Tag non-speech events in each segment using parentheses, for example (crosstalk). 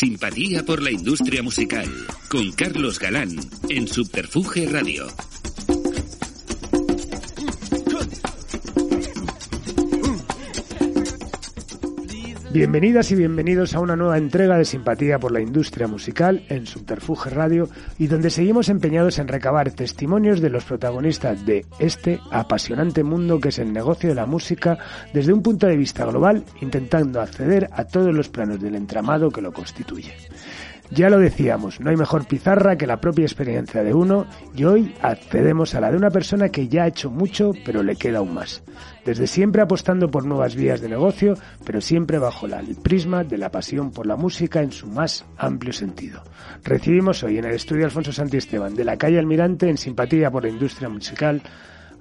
Simpatía por la industria musical, con Carlos Galán, en Subterfuge Radio. Bienvenidas y bienvenidos a una nueva entrega de Simpatía por la Industria Musical en Subterfuge Radio y donde seguimos empeñados en recabar testimonios de los protagonistas de este apasionante mundo que es el negocio de la música desde un punto de vista global, intentando acceder a todos los planos del entramado que lo constituye. Ya lo decíamos, no hay mejor pizarra que la propia experiencia de uno y hoy accedemos a la de una persona que ya ha hecho mucho pero le queda aún más. Desde siempre apostando por nuevas vías de negocio, pero siempre bajo el prisma de la pasión por la música en su más amplio sentido. Recibimos hoy en el estudio Alfonso Santiesteban de la calle Almirante en simpatía por la industria musical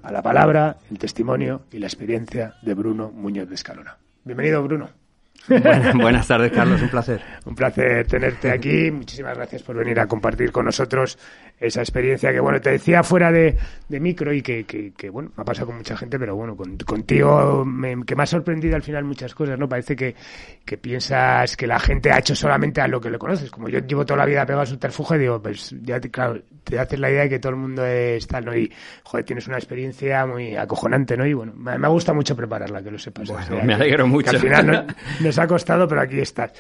a la palabra, el testimonio y la experiencia de Bruno Muñoz de Escalona. Bienvenido Bruno. (laughs) buenas tardes, Carlos, un placer. Un placer tenerte aquí. Muchísimas gracias por venir a compartir con nosotros esa experiencia que, bueno, te decía fuera de, micro y que, que, bueno, me ha pasado con mucha gente, pero bueno, contigo me, que me ha sorprendido al final muchas cosas, ¿no? Parece que, que piensas que la gente ha hecho solamente a lo que le conoces. Como yo llevo toda la vida pegado a subterfugio, digo, pues ya, claro, te haces la idea de que todo el mundo es tal, ¿no? Y, joder, tienes una experiencia muy acojonante, ¿no? Y bueno, me, me gusta mucho prepararla, que lo sepas. Bueno, me alegro mucho. al final (laughs) nos ha costado, pero aquí estás.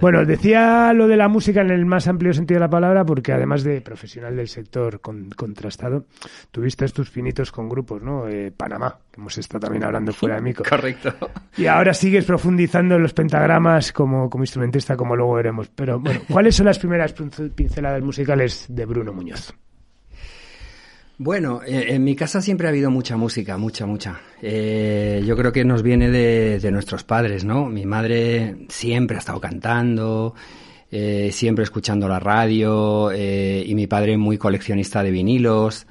Bueno, decía lo de la música en el más amplio sentido de la palabra, porque además de profesional del sector contrastado, tuviste tus finitos con grupos, ¿no? Eh, Panamá, que hemos estado también hablando fuera de micro. Correcto. Y ahora sigues profundizando en los pentagramas como, como instrumentista, como luego veremos. Pero bueno, ¿cuáles son las primeras pinceladas musicales de Bruno Muñoz? Bueno, eh, en mi casa siempre ha habido mucha música, mucha, mucha. Eh, yo creo que nos viene de, nuestros padres, ¿no? Mi madre siempre ha estado cantando, eh, siempre escuchando la radio, y mi padre muy coleccionista de vinilos.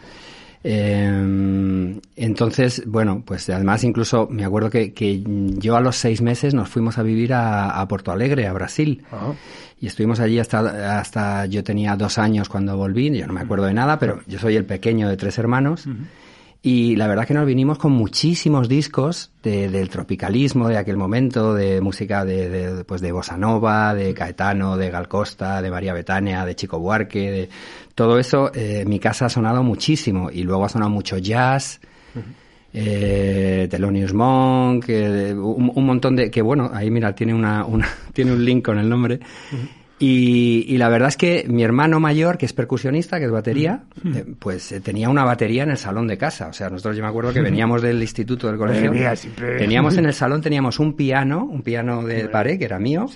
Eh, entonces, bueno, pues además incluso me acuerdo que, que, yo a los seis meses nos fuimos a vivir a, a Porto Alegre, a Brasil. Y estuvimos allí hasta, hasta yo tenía dos años cuando volví, yo no me acuerdo de nada, pero yo soy el pequeño de tres hermanos. Y la verdad que nos vinimos con muchísimos discos de, del tropicalismo de aquel momento, de música de, de, pues de Bossa Nova, de Caetano, de Gal Costa, de María Betania, de Chico Buarque, de todo eso. Eh, mi casa ha sonado muchísimo y luego ha sonado mucho jazz. Eh, Thelonious Monk, eh, un, un, montón de que bueno, ahí mira tiene una, una (laughs) tiene un link con el nombre. Y, la verdad es que mi hermano mayor, que es percusionista, que es batería, eh, pues eh, tenía una batería en el salón de casa. O sea, nosotros yo me acuerdo que (laughs) veníamos del instituto del colegio. Teníamos en el (laughs) salón, teníamos un piano, un piano de pared, que era mío.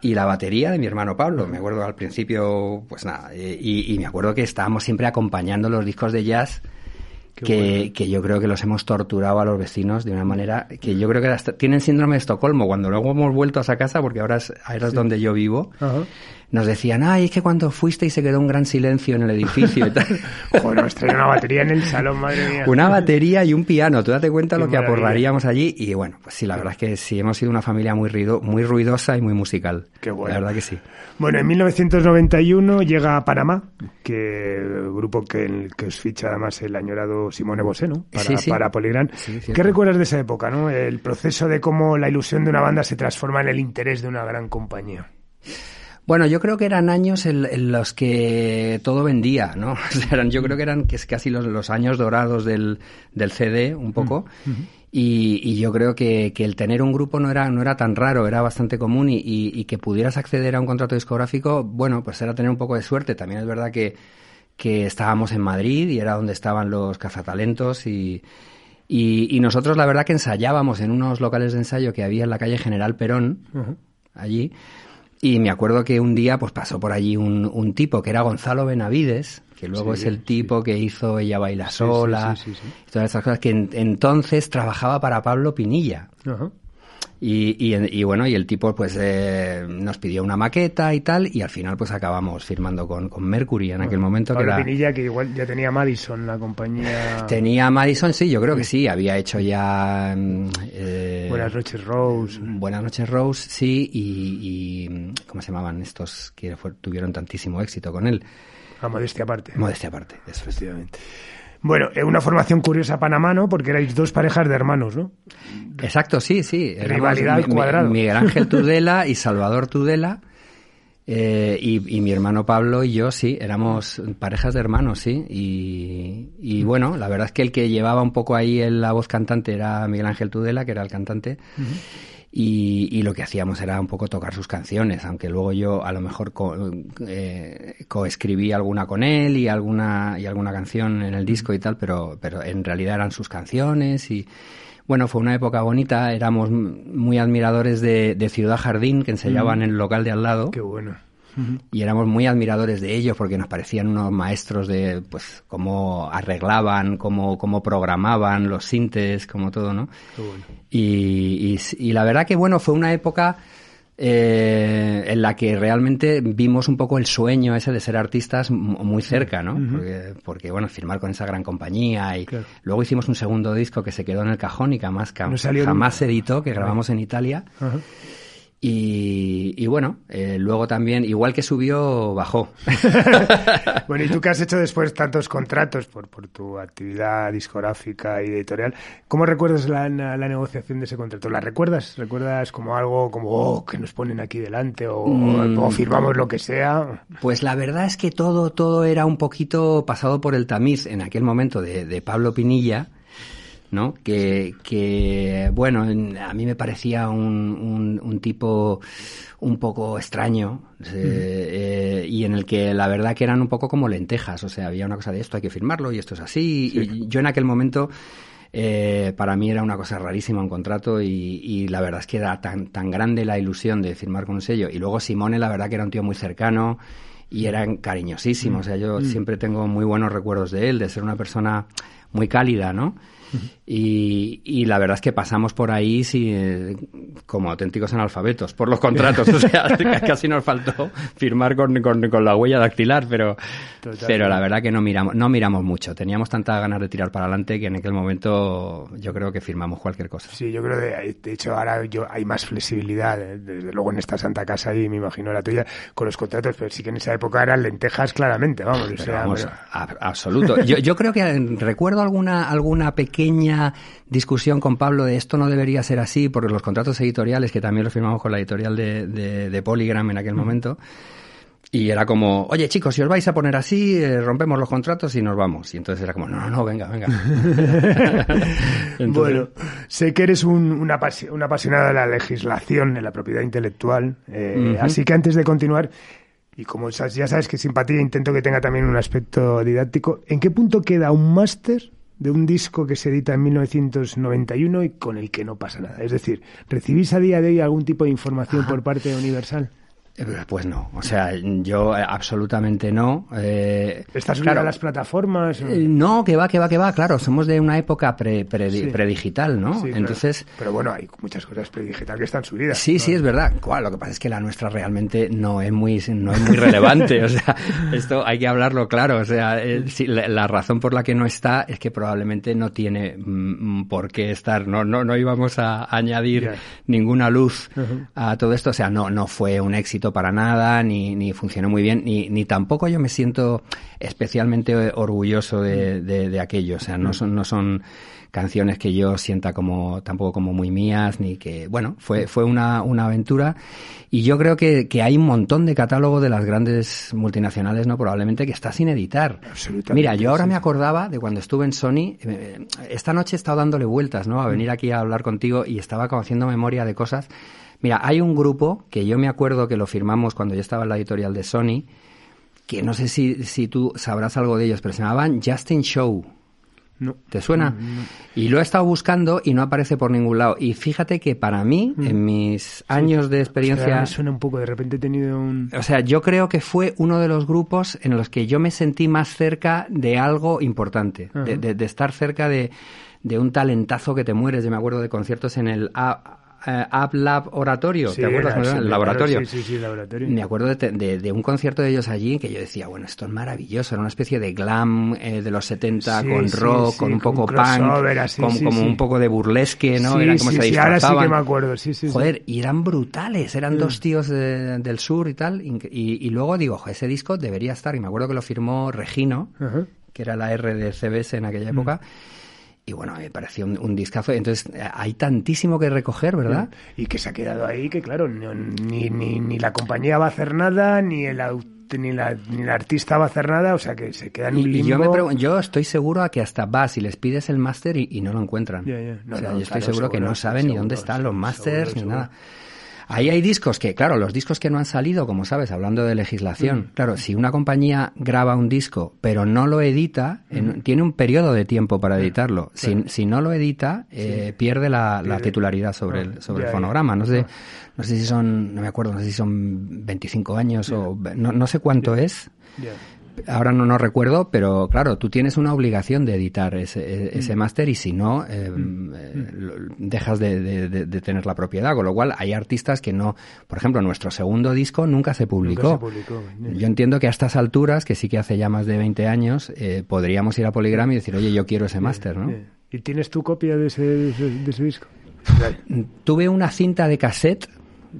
Y la batería de mi hermano Pablo. Me acuerdo al principio, pues nada. Eh, y, y me acuerdo que estábamos siempre acompañando los discos de jazz que, que, yo creo que los hemos torturado a los vecinos de una manera que yo creo que hasta, tienen síndrome de Estocolmo. Cuando luego hemos vuelto a esa casa, porque ahora es, ahora es donde yo vivo, nos decían, ay, es que cuando fuiste y se quedó un gran silencio en el edificio y tal. (laughs) Joder, nos traía una batería en el salón, madre mía. Una batería y un piano, tú date cuenta lo que aporraríamos allí. Y bueno, pues sí, la verdad es que sí, hemos sido una familia muy, ruido, muy ruidosa y muy musical. Qué bueno. La verdad que sí. Bueno, en 1991 llega a Panamá, que el grupo que, que os ficha además el añorado Simone Bosé, ¿no? Para, sí, sí. para Polygram. ¿Qué recuerdas de esa época, no? El proceso de cómo la ilusión de una banda se transforma en el interés de una gran compañía. Bueno, yo creo que eran años en, en los que todo vendía, ¿no? (laughs) O sea, eran, yo creo que eran que es casi los, los años dorados del, del CD, un poco. Mm. Y, y, yo creo que, que, el tener un grupo no era, no era tan raro, era bastante común y, y, y, que pudieras acceder a un contrato discográfico, bueno, pues era tener un poco de suerte. También es verdad que, que estábamos en Madrid y era donde estaban los cazatalentos y, y, nosotros la verdad que ensayábamos en unos locales de ensayo que había en la calle General Perón, uh -huh. allí. Y me acuerdo que un día pues pasó por allí un, un tipo que era Gonzalo Benavides, que luego sí, es el tipo sí. que hizo Ella Baila Sola, sí, y todas esas cosas, que en, entonces trabajaba para Pablo Pinilla. Y, y, y, bueno, y el tipo pues eh, nos pidió una maqueta y tal, y al final pues acabamos firmando con, con Mercury en aquel momento. Pablo que era... Pinilla, que igual ya tenía Madison, la compañía... Tenía Madison, sí, yo creo que sí, había hecho ya... Eh, Buenas noches Rose. Buenas noches Rose, sí, y, y ¿cómo se llamaban estos que fue, tuvieron tantísimo éxito con él? A modestia aparte. Modestia aparte, eso. Efectivamente. Bueno, es una formación curiosa Panamá, ¿no? Porque erais dos parejas de hermanos, ¿no? Exacto, sí, sí. Rivalidad al cuadrado. Miguel Ángel (laughs) Tudela y Salvador Tudela. Eh, y, mi hermano Pablo y yo, sí, éramos parejas de hermanos, sí. Y, bueno, la verdad es que el que llevaba un poco ahí la voz cantante era Miguel Ángel Tudela, que era el cantante. Y, lo que hacíamos era un poco tocar sus canciones, aunque luego yo a lo mejor eh, coescribí alguna con él y alguna, y alguna canción en el disco y tal, pero, pero en realidad eran sus canciones y bueno, fue una época bonita, éramos muy admiradores de, Ciudad Jardín, que enseñaban en el local de al lado. Qué bueno. Y éramos muy admiradores de ellos porque nos parecían unos maestros de, pues, cómo arreglaban, cómo, cómo programaban los sintes, como todo, ¿no? Bueno. y, y, la verdad que, bueno, fue una época eh, en la que realmente vimos un poco el sueño ese de ser artistas muy cerca, ¿no? porque, bueno, firmar con esa gran compañía y luego hicimos un segundo disco que se quedó en el cajón y que jamás, jamás se editó, que grabamos en Italia. Y, bueno, eh, luego también, igual que subió, bajó. (laughs) (laughs) bueno, ¿y tú qué has hecho después tantos contratos por, por tu actividad discográfica y editorial? ¿Cómo recuerdas la, negociación de ese contrato? ¿La recuerdas? ¿Recuerdas como algo como, oh, que nos ponen aquí delante o, mm. firmamos lo que sea? Pues la verdad es que todo, todo era un poquito pasado por el tamiz en aquel momento de, de Pablo Pinilla ¿no? Que, que, bueno, a mí me parecía un, un, tipo un poco extraño eh, y en el que la verdad que eran un poco como lentejas, o sea, había una cosa de esto hay que firmarlo y esto es así. Y yo en aquel momento... Eh, para mí era una cosa rarísima un contrato y, la verdad es que era tan, tan grande la ilusión de firmar con un sello. Y luego Simone, la verdad que era un tío muy cercano y era cariñosísimo. O sea, yo mm. siempre tengo muy buenos recuerdos de él, de ser una persona muy cálida, ¿no? Y, y, la verdad es que pasamos por ahí sí, eh, como auténticos analfabetos por los contratos. o sea, (laughs) casi nos faltó firmar con, con, la huella dactilar, pero, pero la verdad que no miramos, no miramos mucho. Teníamos tantas ganas de tirar para adelante que en aquel momento yo creo que firmamos cualquier cosa. Sí, yo creo que de hecho ahora yo, hay más flexibilidad, eh, desde luego en esta santa casa y me imagino la tuya, con los contratos, pero sí que en esa época eran lentejas claramente, vamos. O sea, vamos absoluto. Yo, yo creo que recuerdo alguna, alguna pequeña discusión con Pablo de esto no debería ser así, porque los contratos editoriales, que también los firmamos con la editorial de, de, Polygram en aquel momento, y era como, oye chicos, si os vais a poner así, eh, rompemos los contratos y nos vamos. Y entonces era como, no, no, no, venga, venga. (laughs) Bueno, sé que eres un, una, apasionada de la legislación, de la propiedad intelectual, eh, así que antes de continuar, y como ya sabes que simpatía intento que tenga también un aspecto didáctico, ¿en qué punto queda un máster de un disco que se edita en 1991 y con el que no pasa nada. Es decir, ¿recibís a día de hoy algún tipo de información por parte de Universal? Eh, pues no, o sea, yo eh, absolutamente no. Eh, ¿Estás unida a las plataformas? Eh, no, que va, que va, que va, claro, somos de una época pre, pre, predigital, ¿no? Entonces... Pero bueno, hay muchas cosas predigital que están subidas. Sí, sí, es verdad. lo que pasa es que la nuestra realmente no es muy, no es muy relevante, o sea, (laughs) esto hay que hablarlo claro, o sea, la, razón por la que no está es que probablemente no tiene mm, por qué estar, no, no, no íbamos a añadir ninguna luz a todo esto, o sea, no, no fue un éxito para nada, ni, ni funcionó muy bien, ni, ni tampoco yo me siento especialmente orgulloso de, de, aquello. O sea, no son, no son canciones que yo sienta como, tampoco como muy mías, ni que, bueno, fue, fue una, una aventura. Y yo creo que, que hay un montón de catálogo de las grandes multinacionales, ¿no? Probablemente que está sin editar. Mira, yo ahora me acordaba de cuando estuve en Sony, eh, esta noche he estado dándole vueltas, ¿no? A venir aquí a hablar contigo y estaba como haciendo memoria de cosas Mira, hay un grupo que yo me acuerdo que lo firmamos cuando yo estaba en la editorial de Sony, que no sé si, si tú sabrás algo de ellos, pero se llamaban Justin Show. No. ¿Te suena? Y lo he estado buscando y no aparece por ningún lado. Y fíjate que para mí, mm. en mis años de experiencia... me suena un poco, de repente he tenido un... O sea, yo creo que fue uno de los grupos en los que yo me sentí más cerca de algo importante, de, estar cerca de, de, un talentazo que te mueres. Yo me acuerdo de conciertos en el... Eh, App Lab Oratorio, ¿te acuerdas? el laboratorio. Sí, sí, laboratorio. Me acuerdo de, un concierto de ellos allí que yo decía, bueno, esto es maravilloso, era una especie de glam eh, de los 70 con rock, con un poco punk, con, como un poco de burlesque, ¿no? Eran como se ahora sí que me acuerdo, sí, sí. Joder, y eran brutales, eran dos tíos del sur y tal, y, luego digo, ese disco debería estar, y me acuerdo que lo firmó Regino, que era la R de CBS en aquella época, y bueno, me pareció un, discazo. Entonces, hay tantísimo que recoger, ¿verdad? Y que se ha quedado ahí que, claro, ni, ni, ni la compañía va a hacer nada, ni el ni la, ni el artista va a hacer nada, o sea que se queda en un limbo. Y yo, me yo estoy seguro a que hasta vas y les pides el máster y, no lo encuentran. o sea, yo estoy seguro, que no saben ni dónde están los másters ni nada. Ahí hay discos que, claro, los discos que no han salido, como sabes, hablando de legislación, mm. claro, si una compañía graba un disco pero no lo edita, mm. tiene un periodo de tiempo para editarlo. Si, si, no lo edita, eh, pierde, la, titularidad sobre, el, sobre el fonograma. No sé, ah. no sé si son, no me acuerdo, no sé si son 25 años o no, no sé cuánto es ahora no no recuerdo, pero claro, tú tienes una obligación de editar ese, ese mm. máster y si no, eh, mm. Eh, dejas de, tener la propiedad. Con lo cual, hay artistas que no, por ejemplo, nuestro segundo disco nunca se publicó. Yo entiendo que a estas alturas, que sí que hace ya más de 20 años, eh, podríamos ir a Polygram y decir, oye, yo quiero ese máster, ¿no? ¿Y tienes tu copia de ese, de ese disco? Tuve una cinta de cassette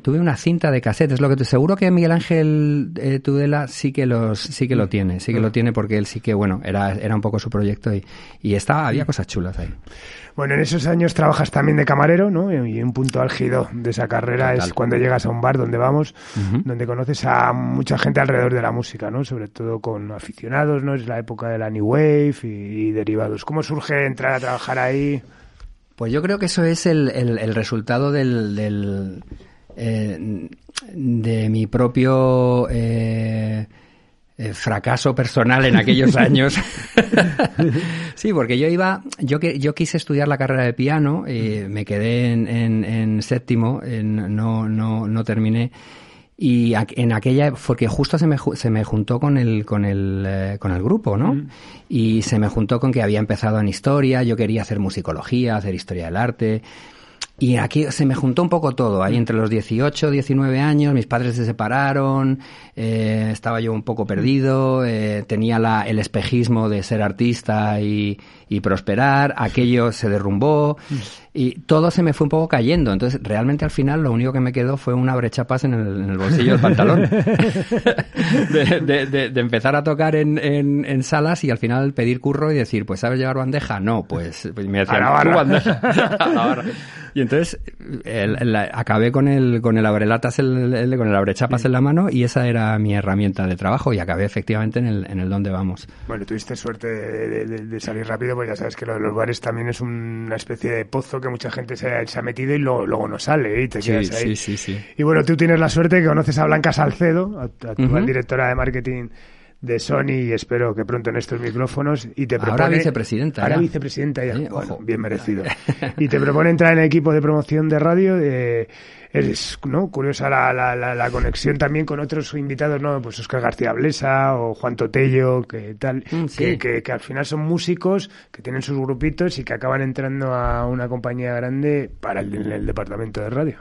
tuve una cinta de cassette, es lo que te seguro que Miguel Ángel eh, Tudela sí que los sí que lo tiene, sí que lo tiene porque él sí que bueno, era era un poco su proyecto y, y estaba había cosas chulas ahí. Bueno, en esos años trabajas también de camarero, ¿no? Y un punto álgido de esa carrera es cuando llegas a un bar donde vamos, donde conoces a mucha gente alrededor de la música, ¿no? Sobre todo con aficionados, ¿no? Es la época de la New Wave y, derivados. ¿Cómo surge entrar a trabajar ahí? Pues yo creo que eso es el, el, resultado del eh, de mi propio eh, eh, fracaso personal en aquellos (laughs) años. (laughs) sí, porque yo iba, yo que yo quise estudiar la carrera de piano, y me quedé en, en, séptimo, en, no, no, no terminé. Y en aquella, porque justo se me, se me juntó con el, con el, con el grupo, ¿no? Y se me juntó con que había empezado en historia, yo quería hacer musicología, hacer historia del arte, y aquí se me juntó un poco todo. Ahí entre los 18, 19 años, mis padres se separaron, eh, estaba yo un poco perdido, eh, tenía la, el espejismo de ser artista y, y prosperar, aquello se derrumbó y todo se me fue un poco cayendo. Entonces, realmente al final lo único que me quedó fue una brechapas en el, en el bolsillo del pantalón. (laughs) de, de, de, empezar a tocar en, en, en, salas y al final pedir curro y decir, pues ¿sabes llevar bandeja? No, pues, pues me decían, bandeja. (laughs) y entonces el, acabé con el, con el abrelatas, el, con el abrechapas en la mano y esa era mi herramienta de trabajo y acabé efectivamente en el, en el donde vamos. Bueno, tuviste suerte de, salir rápido, pues ya sabes que lo de los bares también es una especie de pozo que mucha gente se, ha metido y luego no sale ¿eh? y te quedas ahí. Sí, sí. Y bueno, tú tienes la suerte que conoces a Blanca Salcedo, actual directora de marketing de Sony y espero que pronto en estos micrófonos y te propone ahora vicepresidenta ahora vicepresidenta ya bueno, bien merecido (laughs) y te propone entrar en el equipo de promoción de radio de es no curiosa la, la, la, conexión también con otros invitados no pues Oscar García Blesa o Juan Totello que tal mm, que, que, al final son músicos que tienen sus grupitos y que acaban entrando a una compañía grande para el departamento de radio.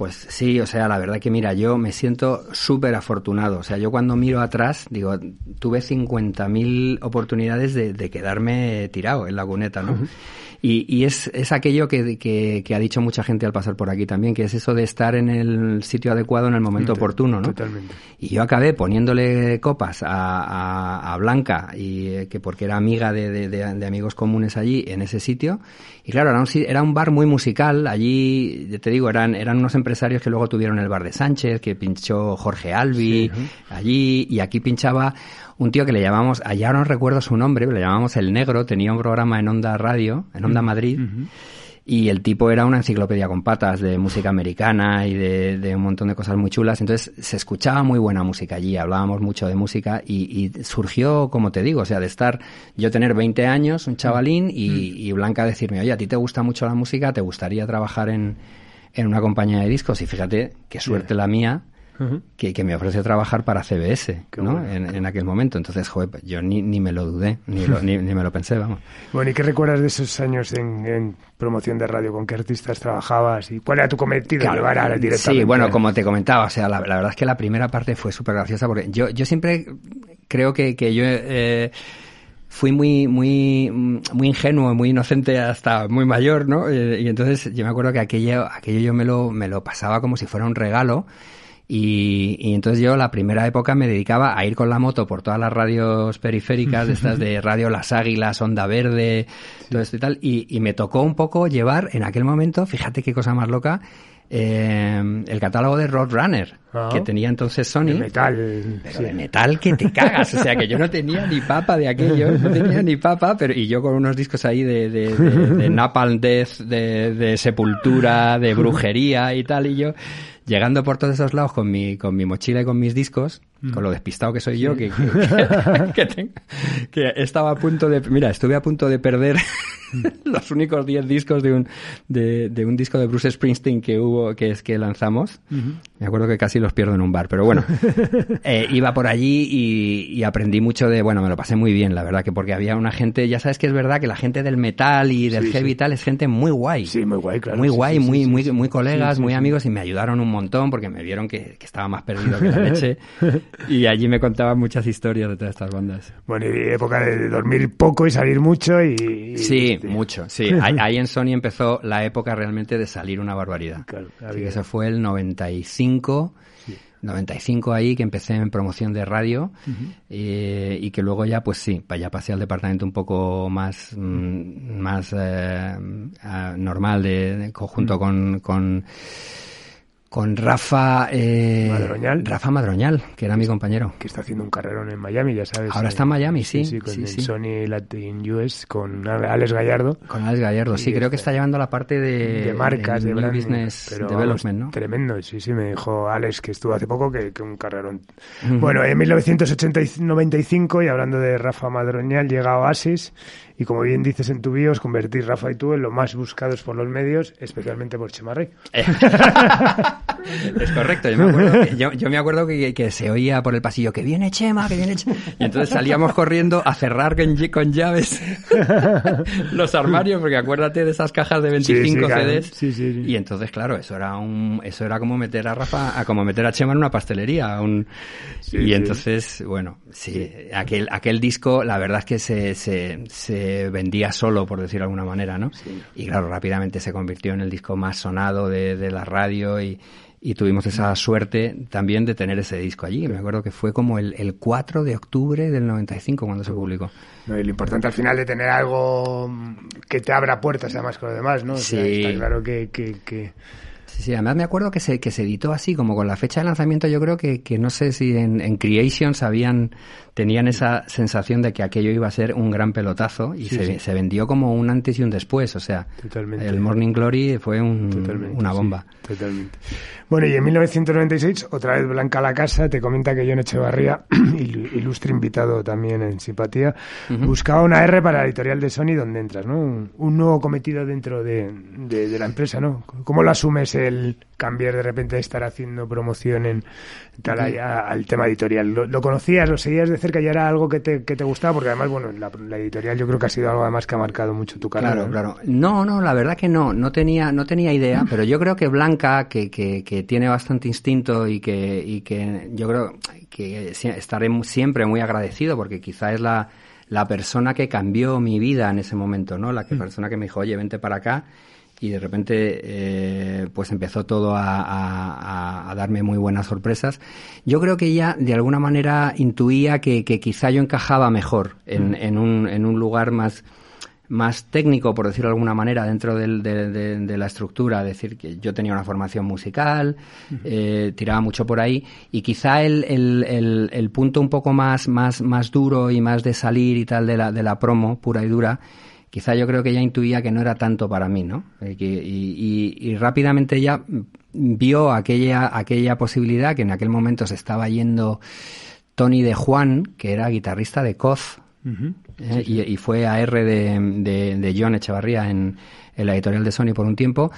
Pues sí, o sea, la verdad que mira, yo me siento súper afortunado. O sea, yo cuando miro atrás, digo, tuve 50.000 oportunidades de, de, quedarme tirado en la cuneta, ¿no? Y, y es, es aquello que, que, que, ha dicho mucha gente al pasar por aquí también, que es eso de estar en el sitio adecuado en el momento oportuno, ¿no? Totalmente. Y yo acabé poniéndole copas a, a, Blanca, y eh, que porque era amiga de, de, de, amigos comunes allí, en ese sitio. Y claro, era un, era un bar muy musical. Allí, te digo, eran, eran unos empresarios que luego tuvieron el bar de Sánchez, que pinchó Jorge Albi. Allí, y aquí pinchaba un tío que le llamamos, allá no recuerdo su nombre, le llamamos El Negro, tenía un programa en Onda Radio, en Onda Madrid, y el tipo era una enciclopedia con patas de música americana y de, un montón de cosas muy chulas, entonces se escuchaba muy buena música allí, hablábamos mucho de música y, surgió, como te digo, o sea, de estar yo tener 20 años, un chavalín, y, Blanca decirme, oye, a ti te gusta mucho la música, te gustaría trabajar en, en una compañía de discos, y fíjate, qué suerte la mía que, me ofrece trabajar para CBS ¿no? en, aquel momento. Entonces, joder, pues yo ni, ni me lo dudé, (laughs) ni, ni, me lo pensé, vamos. Bueno, ¿y qué recuerdas de esos años en, promoción de radio? ¿Con qué artistas trabajabas? ¿Y cuál era tu cometido? Claro, sí, bueno, como te comentaba, o sea, la, verdad es que la primera parte fue súper graciosa porque yo, yo siempre creo que, que yo... Eh, fui muy, muy, muy ingenuo, muy inocente hasta muy mayor, ¿no? Eh, y entonces yo me acuerdo que aquello, aquello yo me lo, me lo pasaba como si fuera un regalo Y, entonces yo la primera época me dedicaba a ir con la moto por todas las radios periféricas, de estas de (laughs) Radio Las Águilas, Onda Verde, todo esto y tal, y, me tocó un poco llevar en aquel momento, fíjate qué cosa más loca, eh, el catálogo de Roadrunner ah. que tenía entonces Sony. De metal. Pero de metal que te cagas. O sea, que yo no tenía ni papa de aquello, no tenía ni papa, pero y yo con unos discos ahí de, de, de (laughs) Napalm Death, de, de Sepultura, de (laughs) brujería y tal, y yo llegando por todos esos lados con mi, con mi mochila y con mis discos, mm. con lo despistado que soy yo, que, (laughs) que, estaba a punto de... Mira, estuve a punto de perder (laughs) los únicos 10 discos de un, de, un disco de Bruce Springsteen que hubo, que es que lanzamos. Me acuerdo que casi los pierdo en un bar, pero bueno, (laughs) eh, iba por allí y, aprendí mucho de, bueno, me lo pasé muy bien, la verdad, que porque había una gente, ya sabes que es verdad que la gente del metal y del heavy tal es gente muy guay. Sí, muy guay, claro. Muy guay, muy, muy, muy colegas, muy amigos y me ayudaron un montón porque me vieron que, estaba más perdido que la leche y allí me contaban muchas historias de todas estas bandas. Bueno, y época de dormir poco y salir mucho y... Sí, mucho, sí. (laughs) Ahí, en Sony empezó la época realmente de salir una barbaridad. Claro, que eso fue el 95. 95 ahí que empecé en promoción de radio eh, y que luego ya pues sí ya pasé al departamento un poco más mm, más eh, normal de, conjunto con, con con Rafa eh, Madroñal. Rafa Madroñal, que era mi compañero. Que está haciendo un carrerón en Miami, ya sabes. Ahora está en Miami, sí. Sí, con Sony Latin US, con Alex Gallardo. Con Alex Gallardo, sí, creo que está llevando la parte de, de marcas, de, business development, ¿no? Tremendo, sí, sí, me dijo Alex que estuvo hace poco que, que un carrerón. Bueno, en 1995, y hablando de Rafa Madroñal, llega Oasis y como bien dices en tu bio, os convertís, Rafa y tú, en lo más buscados por los medios, especialmente por Chemarrey. (laughs) (laughs) Es correcto. Yo me acuerdo, que, yo, me acuerdo que, se oía por el pasillo que viene Chema, que viene Chema. Y entonces salíamos corriendo a cerrar con, llaves (laughs) los armarios, porque acuérdate de esas cajas de 25 CDs. y entonces, claro, eso era un, eso era como meter a Rafa, a como meter a Chema en una pastelería. Un, y entonces, bueno, sí, aquel, aquel disco, la verdad es que se, se, se vendía solo, por decirlo de alguna manera, ¿no? Y claro, rápidamente se convirtió en el disco más sonado de, la radio y, tuvimos esa suerte también de tener ese disco allí. Me acuerdo que fue como el, el 4 de octubre del 95 cuando se publicó. No, y lo importante al final de tener algo que te abra puertas además con lo demás, ¿no? sí. está claro que... que, Sí, sí, además me acuerdo que se, que se editó así, como con la fecha de lanzamiento, yo creo que, que no sé si en, en Creation sabían tenían esa sensación de que aquello iba a ser un gran pelotazo y se, vendió como un antes y un después. O sea, el Morning Glory fue una bomba. totalmente. Bueno, y en 1996, otra vez Blanca la Casa, te comenta que John Echevarría, (clears throat) ilustre invitado también en Simpatía, buscaba una R para la editorial de Sony donde entras, ¿no? Un, nuevo cometido dentro de, de, la empresa, ¿no? ¿Cómo lo asumes el cambiar de repente de estar haciendo promoción en tal al tema editorial? ¿Lo, ¿Lo, conocías, lo seguías de cerca ya era algo que te, que te gustaba? Porque además, bueno, la, editorial yo creo que ha sido algo además que ha marcado mucho tu carrera. Claro, claro. No, no, la verdad que no, no tenía, no tenía idea, pero yo creo que Blanca, que, que, que tiene bastante instinto y que, y que yo creo que estaré siempre muy agradecido porque quizá es la, la persona que cambió mi vida en ese momento, ¿no? La que, mm. persona que me dijo, oye, vente para acá y de repente eh, pues empezó todo a, darme muy buenas sorpresas. Yo creo que ella de alguna manera intuía que, quizá yo encajaba mejor en, mm. en, un, en un lugar más más técnico, por decirlo de alguna manera, dentro del, de, la estructura, es decir, que yo tenía una formación musical, eh, tiraba mucho por ahí, y quizá el, el, el, punto un poco más, más, más duro y más de salir y tal de la, de la promo, pura y dura, quizá yo creo que ella intuía que no era tanto para mí, ¿no? Eh, y, rápidamente ella vio aquella, aquella posibilidad que en aquel momento se estaba yendo Tony de Juan, que era guitarrista de Coz, eh, y, fue AR de, de, John Echevarría en, la editorial de Sony por un tiempo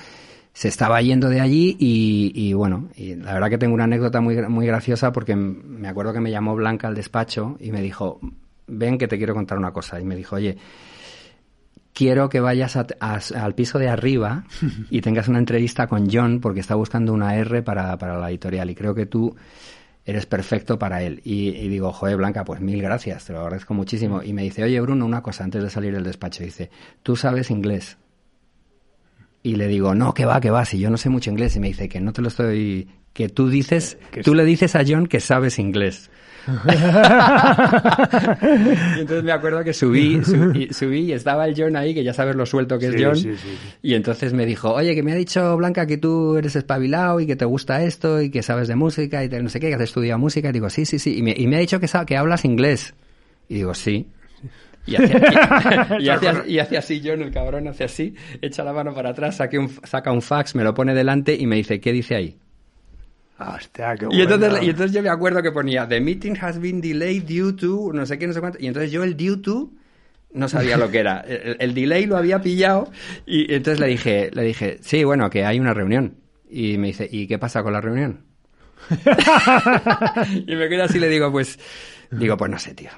se estaba yendo de allí y, bueno, y la verdad que tengo una anécdota muy, muy graciosa porque me acuerdo que me llamó Blanca al despacho y me dijo, ven que te quiero contar una cosa. Y me dijo, oye, quiero que vayas al piso de arriba (laughs) y tengas una entrevista con John porque está buscando una R para, para la editorial y creo que tú eres perfecto para él. Y, digo, joder, Blanca, pues mil gracias, te lo agradezco muchísimo. Y me dice, oye, Bruno, una cosa antes de salir del despacho. Dice, ¿tú sabes inglés? Y le digo, no, que va, que va, si yo no sé mucho inglés. Y me dice que no te lo estoy... Que tú dices, tú le dices a John que sabes inglés. (laughs) y entonces me acuerdo que subí, subí, y estaba el John ahí, que ya sabes lo suelto que es John. y entonces me dijo, oye, que me ha dicho Blanca que tú eres espabilado y que te gusta esto y que sabes de música y no sé qué, que has estudiado música. Y digo, sí, sí, sí. Y me, y me ha dicho que, que hablas inglés. Y digo, sí. (laughs) Y hace, así John, el cabrón, hace así, echa la mano para atrás, un, saca un fax, me lo pone delante y me dice, ¿qué dice ahí? Hostia, qué y, entonces, y entonces yo me acuerdo que ponía, The meeting has been delayed due to, no sé qué, no sé cuánto. Y entonces yo el due to no sabía lo que era. El, delay lo había pillado y entonces le dije, le dije, sí, bueno, que hay una reunión. Y me dice, ¿y qué pasa con la reunión? (laughs) y me quedo así y le digo, pues, digo, pues no sé, tío.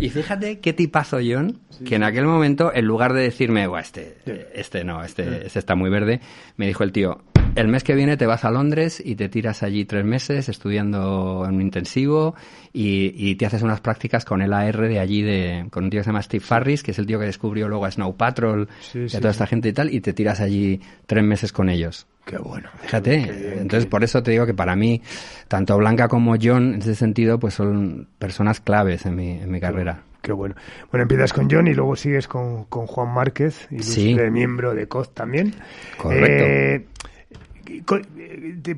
y fíjate qué tipazo John, que en aquel momento, en lugar de decirme, este, este no, este, este está muy verde, me dijo el tío, el mes que viene te vas a Londres y te tiras allí tres meses estudiando en un intensivo y, te haces unas prácticas con el AR de allí, de, con un tío que se llama Steve Farris, que es el tío que descubrió luego a Snow Patrol y a toda esta gente y tal, y te tiras allí tres meses con ellos. Qué bueno. Fíjate, entonces por eso te digo que para mí, tanto Blanca como John, en ese sentido, pues son personas claves en mi, en mi carrera. Qué bueno. Bueno, empiezas con John y luego sigues con, con Juan Márquez, ilustre miembro de COD también. Correcto. Eh,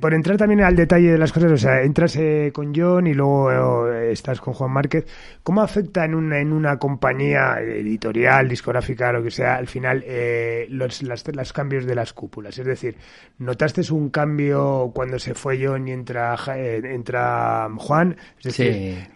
por entrar también al detalle de las cosas, o sea, entras eh, con John y luego eh, estás con Juan Márquez, ¿cómo afecta en una, en una compañía editorial, discográfica, lo que sea, al final los las, cambios de las cúpulas? Es decir, ¿notaste un cambio cuando se fue John y entra, entra Juan? Es decir,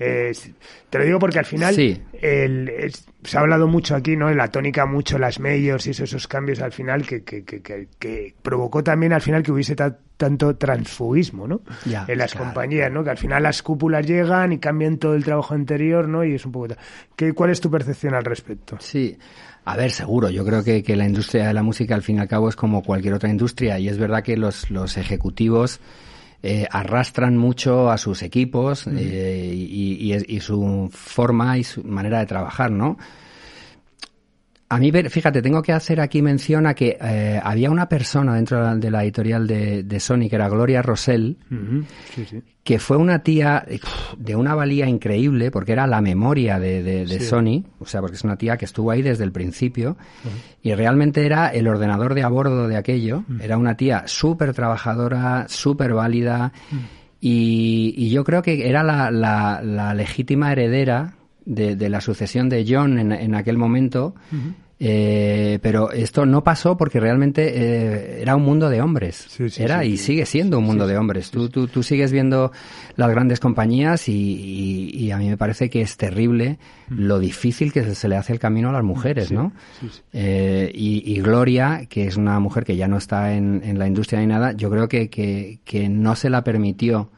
te lo digo porque al final el, se ha hablado mucho aquí, ¿no? En la tónica mucho las medios y esos, cambios al final que, que, que, que, provocó también al final que hubiese tanto transfugismo, ¿no? en las compañías, ¿no? Que al final las cúpulas llegan y cambian todo el trabajo anterior, ¿no? Y es un poco... ¿Qué, ¿Cuál es tu percepción al respecto? Sí. A ver, seguro. Yo creo que, que la industria de la música, al fin y al cabo, es como cualquier otra industria. Y es verdad que los, los ejecutivos eh, arrastran mucho a sus equipos eh, y, y, su forma y su manera de trabajar, ¿no? A mí, fíjate, tengo que hacer aquí mención a que eh, había una persona dentro de la editorial de, de Sony, que era Gloria Rosell, que fue una tía de una valía increíble, porque era la memoria de, de, Sony, o sea, porque es una tía que estuvo ahí desde el principio, y realmente era el ordenador de a bordo de aquello, era una tía súper trabajadora, súper válida, y, y, yo creo que era la, la, la legítima heredera de, de, la sucesión de John en, en aquel momento, eh, pero esto no pasó porque realmente eh, era un mundo de hombres. era y sigue siendo un mundo de hombres. Tú, tú, tú, sigues viendo las grandes compañías y, y, a mí me parece que es terrible mm. lo difícil que se le hace el camino a las mujeres, ¿no? Eh, y, Gloria, que es una mujer que ya no está en, en la industria ni nada, yo creo que, que, que no se la permitió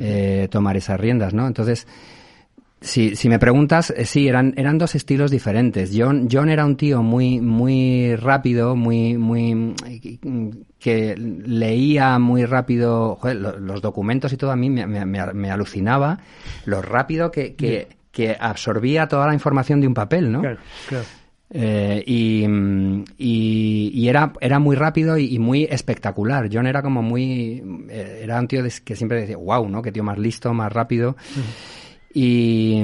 eh, tomar esas riendas, ¿no? Entonces, si, si me preguntas, eh, sí, eran, eran dos estilos diferentes. John, John era un tío muy, muy rápido, muy, muy, que leía muy rápido, los documentos y todo a mí me, me, alucinaba lo rápido que, que, que, absorbía toda la información de un papel, ¿no? Claro, claro. Eh, y, y, era, era muy rápido y, muy espectacular. John era como muy. Eh, era un tío que siempre decía, wow, ¿no? Qué tío más listo, más rápido. Y,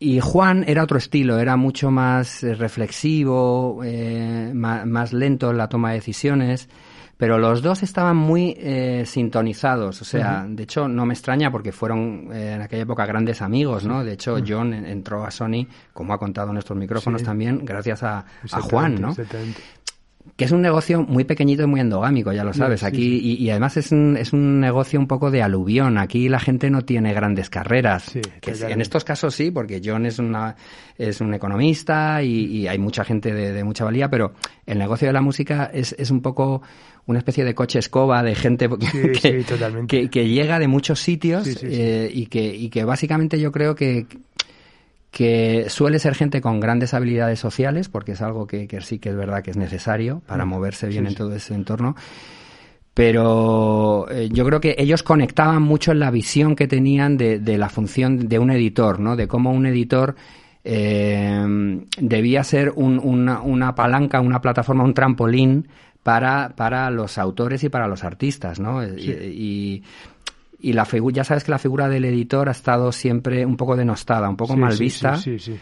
y, Juan era otro estilo, era mucho más eh, reflexivo, eh, más, lento en la toma de decisiones, pero los dos estaban muy eh, sintonizados. O sea, de hecho, no me extraña porque fueron en aquella época grandes amigos, ¿no? De hecho, John entró a Sony, como ha contado en nuestros micrófonos también, gracias a, a Juan, ¿no? Que es un negocio muy pequeñito y muy endogámico, ya lo sabes. Aquí Y, además es un, es un negocio un poco de aluvión. Aquí la gente no tiene grandes carreras. que en estos casos sí, porque John es una es un economista y, hay mucha gente de, mucha valía, pero el negocio de la música es, es un poco una especie de coche escoba de gente (laughs) que, que, llega de muchos sitios eh, y, que, y que básicamente yo creo que que suele ser gente con grandes habilidades sociales, porque es algo que, sí que es verdad que es necesario para mm. moverse bien en todo ese entorno. Pero eh, yo creo que ellos conectaban mucho en la visión que tenían de, de, la función de un editor, ¿no? De cómo un editor eh, debía ser una, una palanca, una plataforma, un trampolín para, para los autores y para los artistas, ¿no? Y, y, la figura, ya sabes que la figura del editor ha estado siempre un poco denostada, un poco mal vista. Sí, sí,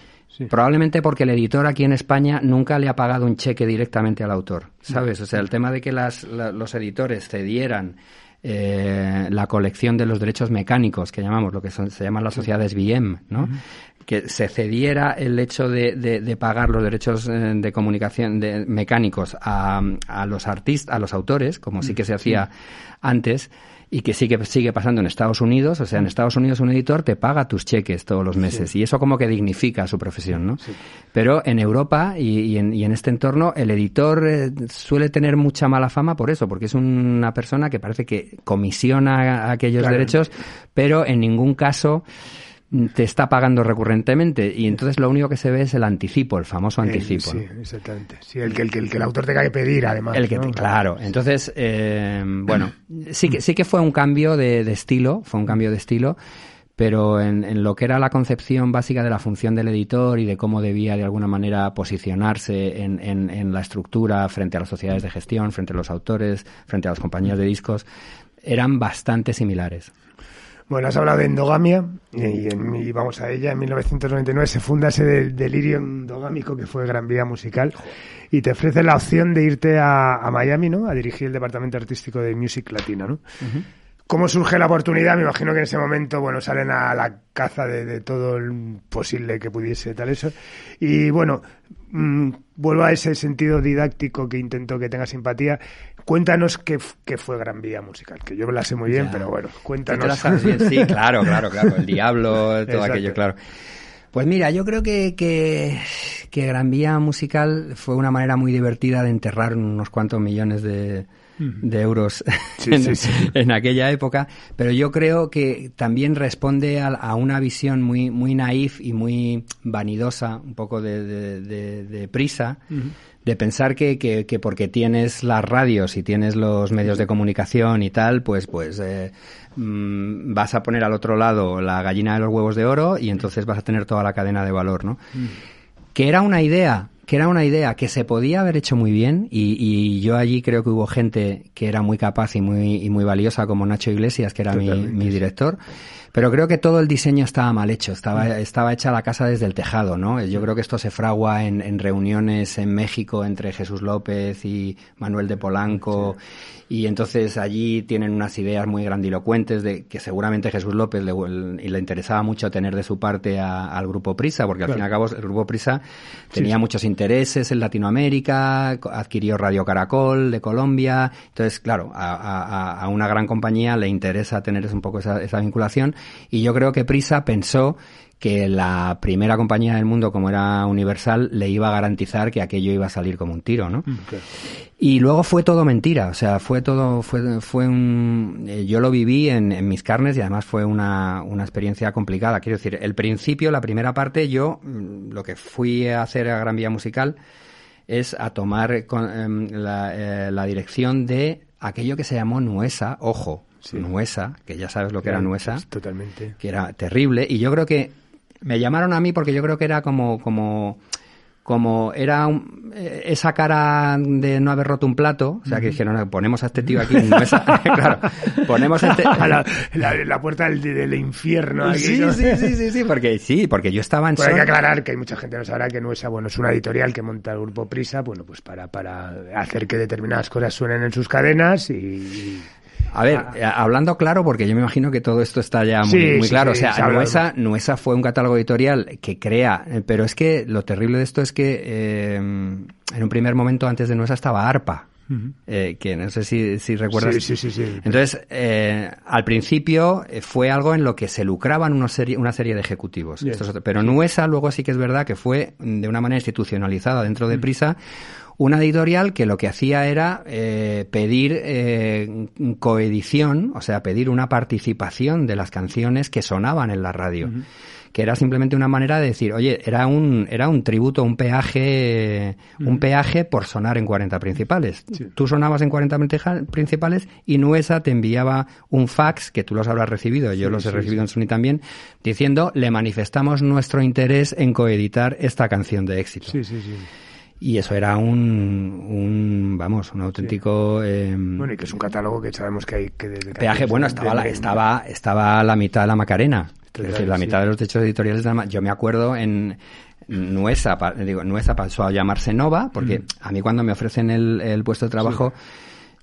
Probablemente porque el editor aquí en España nunca le ha pagado un cheque directamente al autor, ¿sabes? O sea, el tema de que las, los editores cedieran eh, la colección de los derechos mecánicos, que llamamos, lo que son, se llaman las sociedades BM, ¿no? Que se cediera el hecho de, de, pagar los derechos eh, de comunicación de, mecánicos a, a los artistas, a los autores, como sí que se hacía antes, y que sigue, sigue pasando en Estados Unidos. O sea, en Estados Unidos un editor te paga tus cheques todos los meses y eso como que dignifica su profesión, ¿no? Pero en Europa y, en, y, en, este entorno el editor eh, suele tener mucha mala fama por eso, porque es una persona que parece que comisiona aquellos derechos, pero en ningún caso te está pagando recurrentemente y entonces lo único que se ve es el anticipo, el famoso anticipo. sí, exactamente. Sí, el que, el, que, el, que el autor tenga que pedir, además. El que claro. Entonces, eh, bueno, sí que, sí que fue un cambio de, estilo, fue un cambio de estilo, pero en, en, lo que era la concepción básica de la función del editor y de cómo debía de alguna manera posicionarse en, en, en la estructura frente a las sociedades de gestión, frente a los autores, frente a las compañías de discos, eran bastante similares. Bueno, has hablado de endogamia y, vamos a ella. En 1999 se funda ese delirio endogámico que fue Gran Vía Musical y te ofrece la opción de irte a, Miami, ¿no? A dirigir el departamento artístico de Music Latina, ¿no? ¿Cómo surge la oportunidad? Me imagino que en ese momento, bueno, salen a la caza de, todo el posible que pudiese tal eso. Y bueno, mm, vuelvo a ese sentido didáctico que intento que tenga simpatía. Cuéntanos qué, fue Gran Vía Musical, que yo me la sé muy bien, pero bueno, cuéntanos. Sí, (laughs) claro, claro, claro. El diablo, todo aquello, claro. Pues mira, yo creo que, que, que Gran Vía Musical fue una manera muy divertida de enterrar unos cuantos millones de, de euros (laughs) en, aquella época, pero yo creo que también responde a, una visión muy, muy naif y muy vanidosa, un poco de, prisa, de pensar que, que, porque tienes las radios y tienes los medios de comunicación y tal, pues, pues eh, mm, vas a poner al otro lado la gallina de los huevos de oro y entonces vas a tener toda la cadena de valor, ¿no? Que era una idea que era una idea que se podía haber hecho muy bien y, y, yo allí creo que hubo gente que era muy capaz y muy, y muy valiosa como Nacho Iglesias, que era mi, mi, director. Pero creo que todo el diseño estaba mal hecho, estaba, mm. estaba hecha la casa desde el tejado, ¿no? Yo creo que esto se fragua en, en reuniones en México entre Jesús López y Manuel de Polanco y entonces allí tienen unas ideas muy grandilocuentes de que seguramente Jesús López le, le interesaba mucho tener de su parte al grupo Prisa, porque al fin y al cabo el grupo Prisa tenía muchos intereses en Latinoamérica, adquirió Radio Caracol de Colombia, entonces claro, a, a, una gran compañía le interesa tener un poco esa, esa vinculación y yo creo que Prisa pensó que la primera compañía del mundo como era Universal le iba a garantizar que aquello iba a salir como un tiro, ¿no? Mm, y luego fue todo mentira, o sea, fue todo, fue, fue un, eh, yo lo viví en, en, mis carnes y además fue una, una experiencia complicada. Quiero decir, el principio, la primera parte, yo mm, lo que fui a hacer a Gran Vía Musical es a tomar con, em, la, eh, la dirección de aquello que se llamó Nuesa, ojo, Nuesa, que ya sabes lo que era Nuesa. Totalmente. Que era terrible. Y yo creo que me llamaron a mí porque yo creo que era como, como, como era eh, esa cara de no haber roto un plato, o sea que dijeron, ponemos a este tío aquí, (laughs) (laughs) claro, ponemos a este... (laughs) la, puerta del, infierno. sí, sí, sí, sí, porque sí, porque yo estaba en... Pues hay que aclarar que hay mucha gente no sabrá que Nuesa, bueno, es una editorial que monta el grupo Prisa, bueno, pues para, para hacer que determinadas cosas suenen en sus cadenas y a ver, ah. eh, hablando claro, porque yo me imagino que todo esto está ya muy, claro. o sea, Nuesa, Nuesa, fue un catálogo editorial que crea, eh, pero es que lo terrible de esto es que eh, en un primer momento antes de Nuesa estaba ARPA. que no sé si, si recuerdas. Sí, sí, sí. Entonces, al principio fue algo en lo que se lucraban una serie, una serie de ejecutivos. pero Nuesa luego sí que es verdad que fue de una manera institucionalizada dentro de Prisa una editorial que lo que hacía era eh, pedir eh, coedición, o sea, pedir una participación de las canciones que sonaban en la radio que era simplemente una manera de decir, oye, era un, era un tributo, un peaje, un peaje por sonar en 40 principales. Tú sonabas en 40 principales y Nuesa te enviaba un fax, que tú los habrás recibido, yo los he recibido en Sony también, diciendo, le manifestamos nuestro interés en coeditar esta canción de éxito. Sí, sí, sí. Y eso era un, un vamos, un auténtico... Em, bueno, y que es un catálogo que sabemos que hay que... peaje, bueno, estaba, la, estaba, estaba la mitad de la Macarena. Es decir, la mitad de los techos editoriales de la, Yo me acuerdo en... Nuesa, digo, Nuesa pasó a llamarse Nova, porque mm. a mí cuando me ofrecen el, el puesto de trabajo...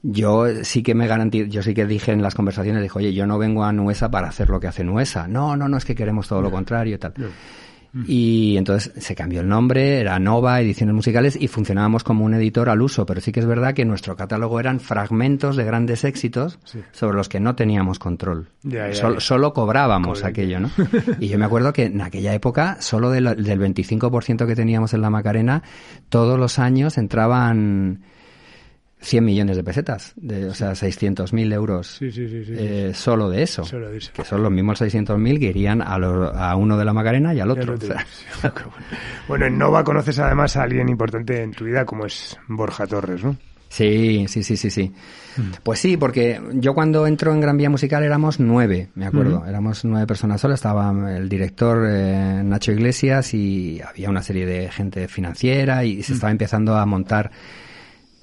yo sí que me garantizo, yo sí que dije en las conversaciones, dijo, oye, yo no vengo a Nuesa para hacer lo que hace Nuesa. No, no, no, es que queremos todo lo contrario y tal. Y entonces se cambió el nombre, era Nova, Ediciones Musicales, y funcionábamos como un editor al uso. Pero sí que es verdad que nuestro catálogo eran fragmentos de grandes éxitos sobre los que no teníamos control. solo, cobrábamos aquello, ¿no? (laughs) y yo me acuerdo que en aquella época, solo del 25% que teníamos en la Macarena, todos los años entraban 100 millones de pesetas, de, o sea, 600.000 euros eh, solo, de eso, que son los mismos 600.000 que irían a, a, uno de la Macarena y al otro. (laughs) bueno, en Nova conoces además a alguien importante en tu vida como es Borja Torres, ¿no? Sí, sí, sí, sí, sí. Mm. Pues sí, porque yo cuando entro en Gran Vía Musical éramos nueve, me acuerdo. Éramos nueve personas solas. Estaba el director eh, Nacho Iglesias y había una serie de gente financiera y se mm. estaba empezando a montar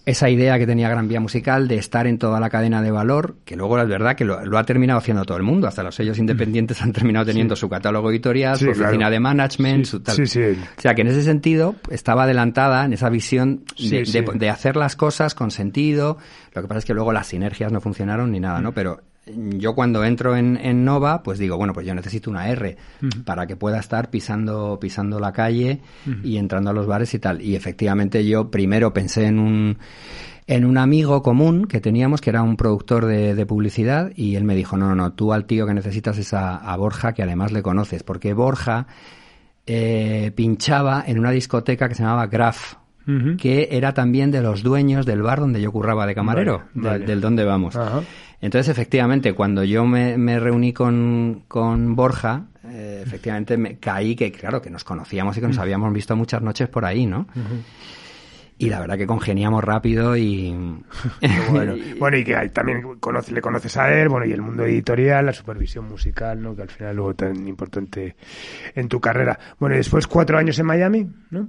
esa idea que tenía Gran Vía Musical de estar en toda la cadena de valor, que luego es verdad que lo, ha terminado haciendo todo el mundo, hasta los sellos independientes han terminado teniendo su catálogo editorial, su oficina de management, su tal. O sea que en ese sentido estaba adelantada en esa visión de, hacer las cosas con sentido. Lo que pasa es que luego las sinergias no funcionaron ni nada, ¿no? Pero yo cuando entro en, Nova, pues digo, bueno, pues yo necesito una R para que pueda estar pisando, pisando la calle y entrando a los bares y tal. Y efectivamente yo primero pensé en un, en un amigo común que teníamos, que era un productor de, publicidad, y él me dijo, no, no, no, tú al tío que necesitas es a, Borja, que además le conoces, porque Borja eh, pinchaba en una discoteca que se llamaba Graf, que era también de los dueños del bar donde yo curraba de camarero, Del, donde vamos. Entonces, efectivamente, cuando yo me, reuní con, con Borja, eh, efectivamente me caí que, claro, que nos conocíamos y que nos habíamos visto muchas noches por ahí, ¿no? Y la verdad que congeniamos rápido y... (laughs) bueno, bueno, y que también le conoces a él, bueno, y el mundo editorial, la supervisión musical, ¿no? Que al final luego tan importante en tu carrera. Bueno, y después cuatro años en Miami, ¿no?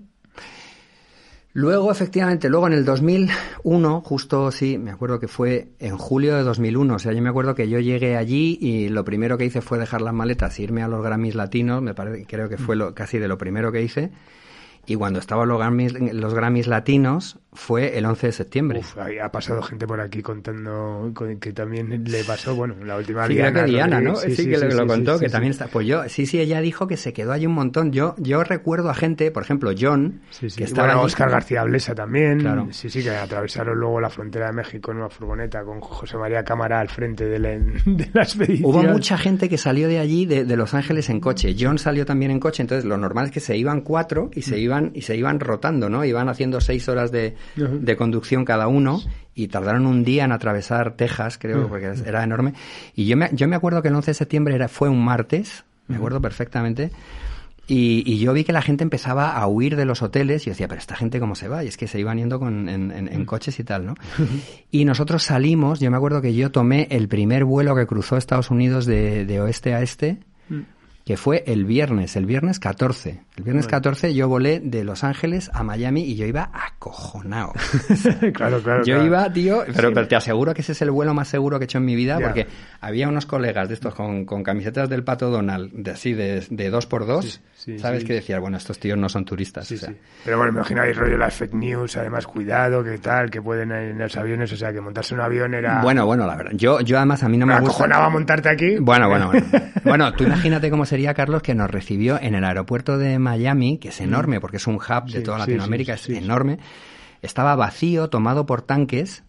Luego, efectivamente, luego en el 2001, justo sí, me acuerdo que fue en julio de 2001, o sea, yo me acuerdo que yo llegué allí y lo primero que hice fue dejar las maletas e irme a los Grammys latinos, me parece, creo que fue lo, casi de lo primero que hice. Y cuando estaban los Grammys, los Grammys latinos, fue el 11 de septiembre. Uf, ha pasado gente por aquí contando que también le pasó, bueno, la última sí, Diana. Que Diana, ¿no? Sí, que lo, contó, que también está. Pues yo, sí, sí, ella dijo que se quedó allí un montón. Yo, yo recuerdo a gente, por ejemplo, John, que estaba. Bueno, Oscar García Blesa también. Claro. Sí, sí, que atravesaron luego la frontera de México en una furgoneta con José María Cámara al frente de la, (laughs) de expedición. Hubo mucha gente que salió de allí, de, de, Los Ángeles, en coche. John salió también en coche, entonces lo normal es que se iban cuatro y se mm. iban, y se iban rotando, ¿no? Iban haciendo seis horas de, de conducción cada uno y tardaron un día en atravesar Texas, creo, porque era enorme. Y yo me, yo me acuerdo que el 11 de septiembre era, fue un martes, me acuerdo perfectamente. Y, yo vi que la gente empezaba a huir de los hoteles y yo decía, pero esta gente cómo se va? Y es que se iban yendo con, en, coches y tal, ¿no? Y nosotros salimos, yo me acuerdo que yo tomé el primer vuelo que cruzó Estados Unidos de, de oeste a este, mm. que fue el viernes, el viernes 14. El viernes 14 yo volé de Los Ángeles a Miami y yo iba acojonado. (laughs) claro, claro. Yo iba, tío, pero, te aseguro que ese es el vuelo más seguro que he hecho en mi vida porque había unos colegas de estos con, camisetas del Pato Donald, de así, de, de dos por dos, ¿sabes? Que decía, bueno, estos tíos no son turistas. O sea. Pero bueno, imagináis rollo las fake news, además, cuidado, que tal, que pueden en los aviones, o sea, que montarse un avión era... Bueno, bueno, la verdad. Yo, yo además a mí no me, me gusta... acojonaba montarte aquí. Bueno, bueno, bueno. (laughs) bueno, tú imagínate cómo sería, Carlos, que nos recibió en el aeropuerto de Miami, que es enorme porque es un hub de toda Latinoamérica, es enorme, estaba vacío, tomado por tanques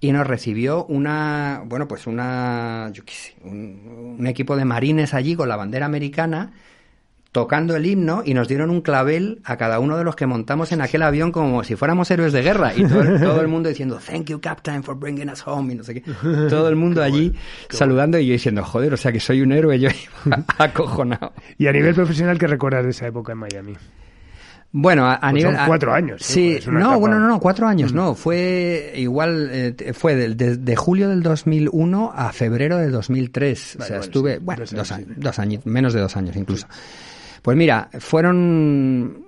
y nos recibió una, bueno, pues una, yo qué sé, un, equipo de marines allí con la bandera americana tocando el himno y nos dieron un clavel a cada uno de los que montamos en aquel avión como si fuéramos héroes de guerra y todo, el mundo diciendo thank you captain for bringing us home y no sé qué todo el mundo (laughs) allí saludando y yo diciendo joder o sea que soy un héroe yo (laughs) acojonado y a nivel profesional qué recuerdas de esa época en Miami bueno, a, pues nivel. Son cuatro años. Sí, no, bueno, no, no, cuatro años, no. Fue igual, eh, fue de, de, julio del 2001 a febrero del 2003. o sea, estuve, bueno, dos, años, dos años, menos de dos años incluso. Pues mira, fueron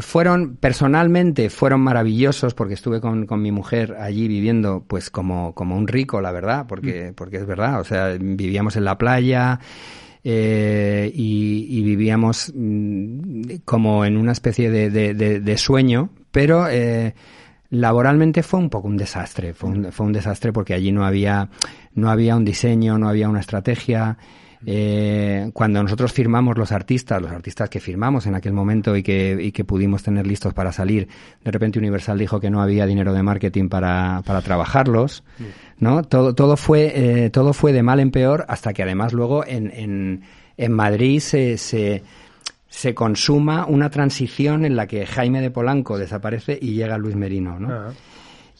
fueron personalmente fueron maravillosos porque estuve con, con, mi mujer allí viviendo pues como, como un rico la verdad porque mm. porque es verdad o sea vivíamos en la playa eh, y, vivíamos mm, como en una especie de, de, sueño pero eh, laboralmente fue un poco un desastre fue un, fue un desastre porque allí no había no había un diseño no había una estrategia eh, cuando nosotros firmamos los artistas, los artistas que firmamos en aquel momento y que, pudimos tener listos para salir, de repente Universal dijo que no había dinero de marketing para, para trabajarlos, ¿no? Todo, todo fue, eh, todo fue de mal en peor hasta que además luego en, en, en Madrid se, se, se consuma una transición en la que Jaime de Polanco desaparece y llega Luis Merino, ¿no? Ah.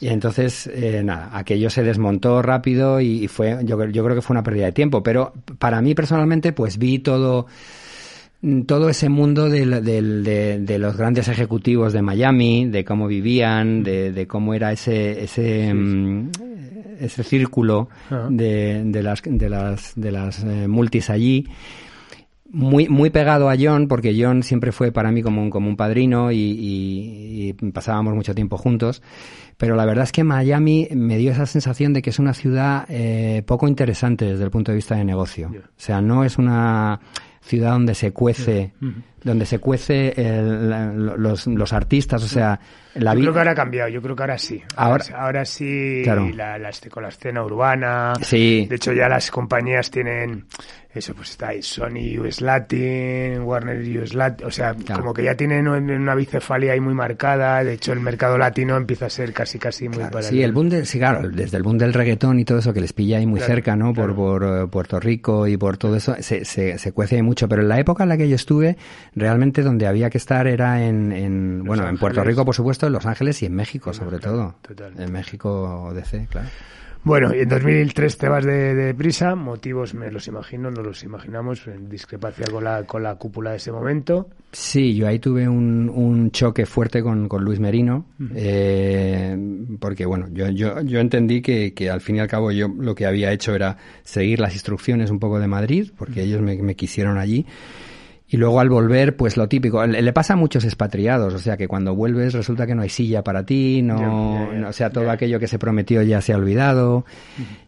Y entonces, eh, nada, aquello se desmontó rápido y, fue, yo, yo creo que fue una pérdida de tiempo. Pero para mí personalmente, pues vi todo, todo ese mundo de, de, los grandes ejecutivos de Miami, de cómo vivían, de, cómo era ese, ese, mm, ese círculo de, de, las, de las, de las eh, multis allí muy, muy pegado a John, porque John siempre fue para mí como un, como un padrino y, pasábamos mucho tiempo juntos. Pero la verdad es que Miami me dio esa sensación de que es una ciudad eh, poco interesante desde el punto de vista de negocio. O sea, no es una ciudad donde se cuece, donde se cuece los, los, artistas, o sea, la Yo creo que ahora ha cambiado, yo creo que ahora sí. Ahora, ahora sí, la, la, con la escena urbana. Sí. De hecho, ya las compañías tienen eso pues está ahí, Sony US Latin, Warner US Latin, o sea, como que ya tienen una bicefalia ahí muy marcada, de hecho el mercado latino empieza a ser casi casi muy claro, Sí, el boom del, sí, claro, desde el boom del reggaetón y todo eso que les pilla ahí muy cerca, ¿no? Por, por eh, Puerto Rico y por todo eso, se, se, se cuece mucho, pero en la época en la que yo estuve, realmente donde había que estar era en, en bueno, en Puerto Rico, por supuesto, en Los Ángeles y en México, sobre todo. En México DC, claro. Bueno, y en 2003 te vas de, prisa, motivos me los imagino, no los imaginamos, en discrepancia con la, con la cúpula de ese momento. Sí, yo ahí tuve un, un choque fuerte con, con Luis Merino, eh, porque bueno, yo, yo, yo entendí que, que, al fin y al cabo yo lo que había hecho era seguir las instrucciones un poco de Madrid, porque ellos me, me quisieron allí. Y luego al volver, pues lo típico, le, pasa a muchos expatriados, o sea que cuando vuelves resulta que no hay silla para ti, no, o sea, todo aquello que se prometió ya se ha olvidado.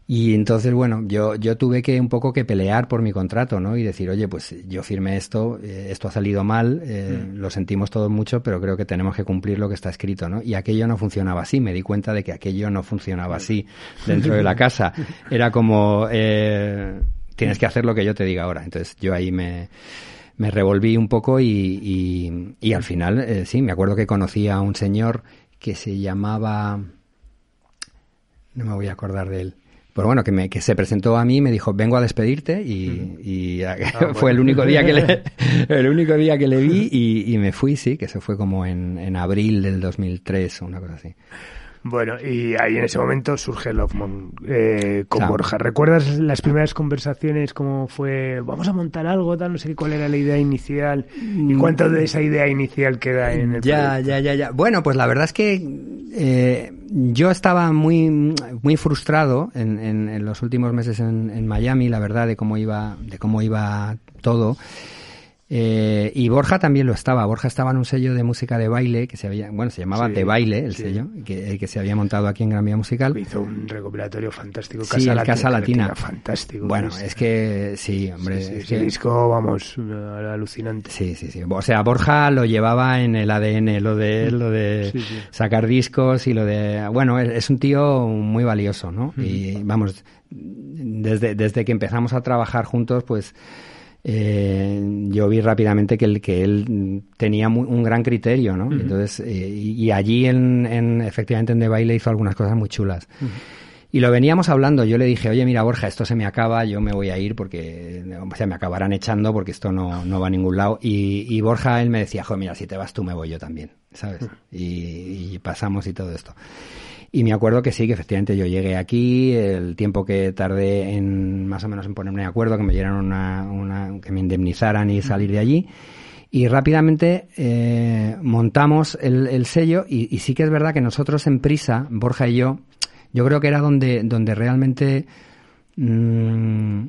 Y entonces, bueno, yo, yo tuve que un poco que pelear por mi contrato, ¿no? Y decir, oye, pues yo firmé esto, eh, esto ha salido mal, eh, lo sentimos todos mucho, pero creo que tenemos que cumplir lo que está escrito, ¿no? Y aquello no funcionaba así, me di cuenta de que aquello no funcionaba así dentro de la (laughs) casa. Era como, eh, tienes que hacer lo que yo te diga ahora. Entonces yo ahí me me revolví un poco y, y, al final, eh, sí, me acuerdo que conocí a un señor que se llamaba... No me voy a acordar de él. Pero bueno, que, me, que se presentó a mí y me dijo, vengo a despedirte y, y ah, (laughs) fue el único día que le, (laughs) el único día que le vi y, y, me fui, sí, que eso fue como en, en abril del 2003 o una cosa así. Bueno, y ahí en ese momento surge Lofmon eh, con Borja. ¿Recuerdas las primeras conversaciones? ¿Cómo fue? ¿Vamos a montar algo? Tal, no sé cuál era la idea inicial. ¿Y mm. cuánto de esa idea inicial queda en el Ya, ya, ya, ya. Bueno, pues la verdad es que eh, yo estaba muy, muy frustrado en, en, los últimos meses en, en Miami, la verdad, de cómo iba, de cómo iba todo. Eh, y Borja también lo estaba. Borja estaba en un sello de música de baile que se había, bueno, se llamaba De Baile, el sello, que, que, se había montado aquí en Gran Vía Musical. Hizo un recopilatorio fantástico. Casa sí, Latina, Casa Latina. Fantástico. Bueno, es que sí, hombre. Sí, ese disco, vamos, alucinante. Sí, sí, sí. O sea, Borja lo llevaba en el ADN, lo de lo de sacar discos y lo de, bueno, es, un tío muy valioso, ¿no? Y vamos, desde, desde que empezamos a trabajar juntos, pues eh, yo vi rápidamente que, el, que él tenía un gran criterio, ¿no? Entonces, eh, y, allí en, en, efectivamente en The Baile hizo algunas cosas muy chulas. Y lo veníamos hablando, yo le dije, oye, mira Borja, esto se me acaba, yo me voy a ir porque o sea, me acabarán echando porque esto no, no va a ningún lado. Y, y Borja, él me decía, joder, mira, si te vas tú, me voy yo también, ¿sabes? Y, y pasamos y todo esto. Y me acuerdo que sí, que efectivamente yo llegué aquí, el tiempo que tardé en más o menos en ponerme de acuerdo, que me dieran una, una que me indemnizaran y salir de allí. Y rápidamente eh, montamos el, el sello y, y, sí que es verdad que nosotros en prisa, Borja y yo, yo creo que era donde, donde realmente mmm,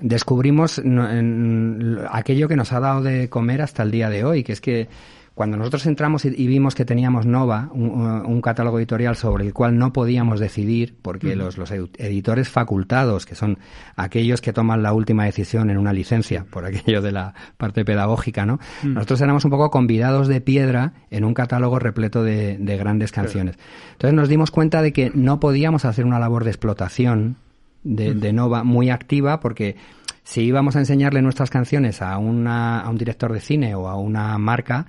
descubrimos en, aquello que nos ha dado de comer hasta el día de hoy, que es que cuando nosotros entramos y, vimos que teníamos Nova, un, un, catálogo editorial sobre el cual no podíamos decidir, porque los, los, editores facultados, que son aquellos que toman la última decisión en una licencia, por aquello de la parte pedagógica, ¿no? Nosotros éramos un poco convidados de piedra en un catálogo repleto de, de grandes canciones. Entonces nos dimos cuenta de que no podíamos hacer una labor de explotación de, de Nova muy activa porque si íbamos a enseñarle nuestras canciones a, una, a un director de cine o a una marca,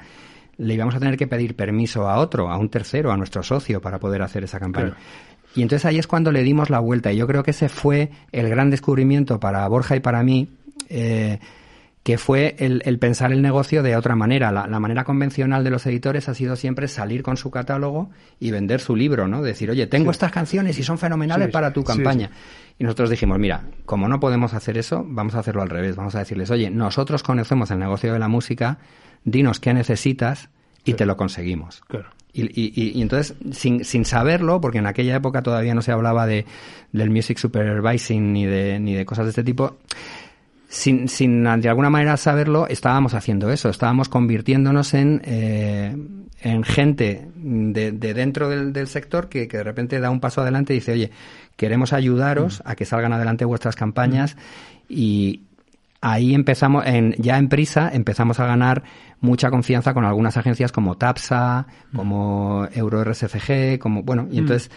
le íbamos a tener que pedir permiso a otro, a un tercero, a nuestro socio para poder hacer esa campaña. Claro. Y entonces ahí es cuando le dimos la vuelta. Y yo creo que ese fue el gran descubrimiento para Borja y para mí, eh, que fue el, el, pensar el negocio de otra manera. La, la, manera convencional de los editores ha sido siempre salir con su catálogo y vender su libro, ¿no? Decir, oye, tengo sí. estas canciones y son fenomenales sí, para tu campaña. Y nosotros dijimos, mira, como no podemos hacer eso, vamos a hacerlo al revés. Vamos a decirles, oye, nosotros conocemos el negocio de la música, dinos qué necesitas y claro. te lo conseguimos. Claro. Y, y, y, entonces, sin, sin saberlo, porque en aquella época todavía no se hablaba de, del music supervising ni de, ni de cosas de este tipo, sin, sin de alguna manera saberlo, estábamos haciendo eso, estábamos convirtiéndonos en, eh, en gente de, de dentro del, del sector que, que, de repente da un paso adelante y dice, oye, queremos ayudaros mm. a que salgan adelante vuestras campañas mm. y, ahí empezamos, en, ya en prisa, empezamos a ganar mucha confianza con algunas agencias como TAPSA, como EuroRSCG, como, bueno, y entonces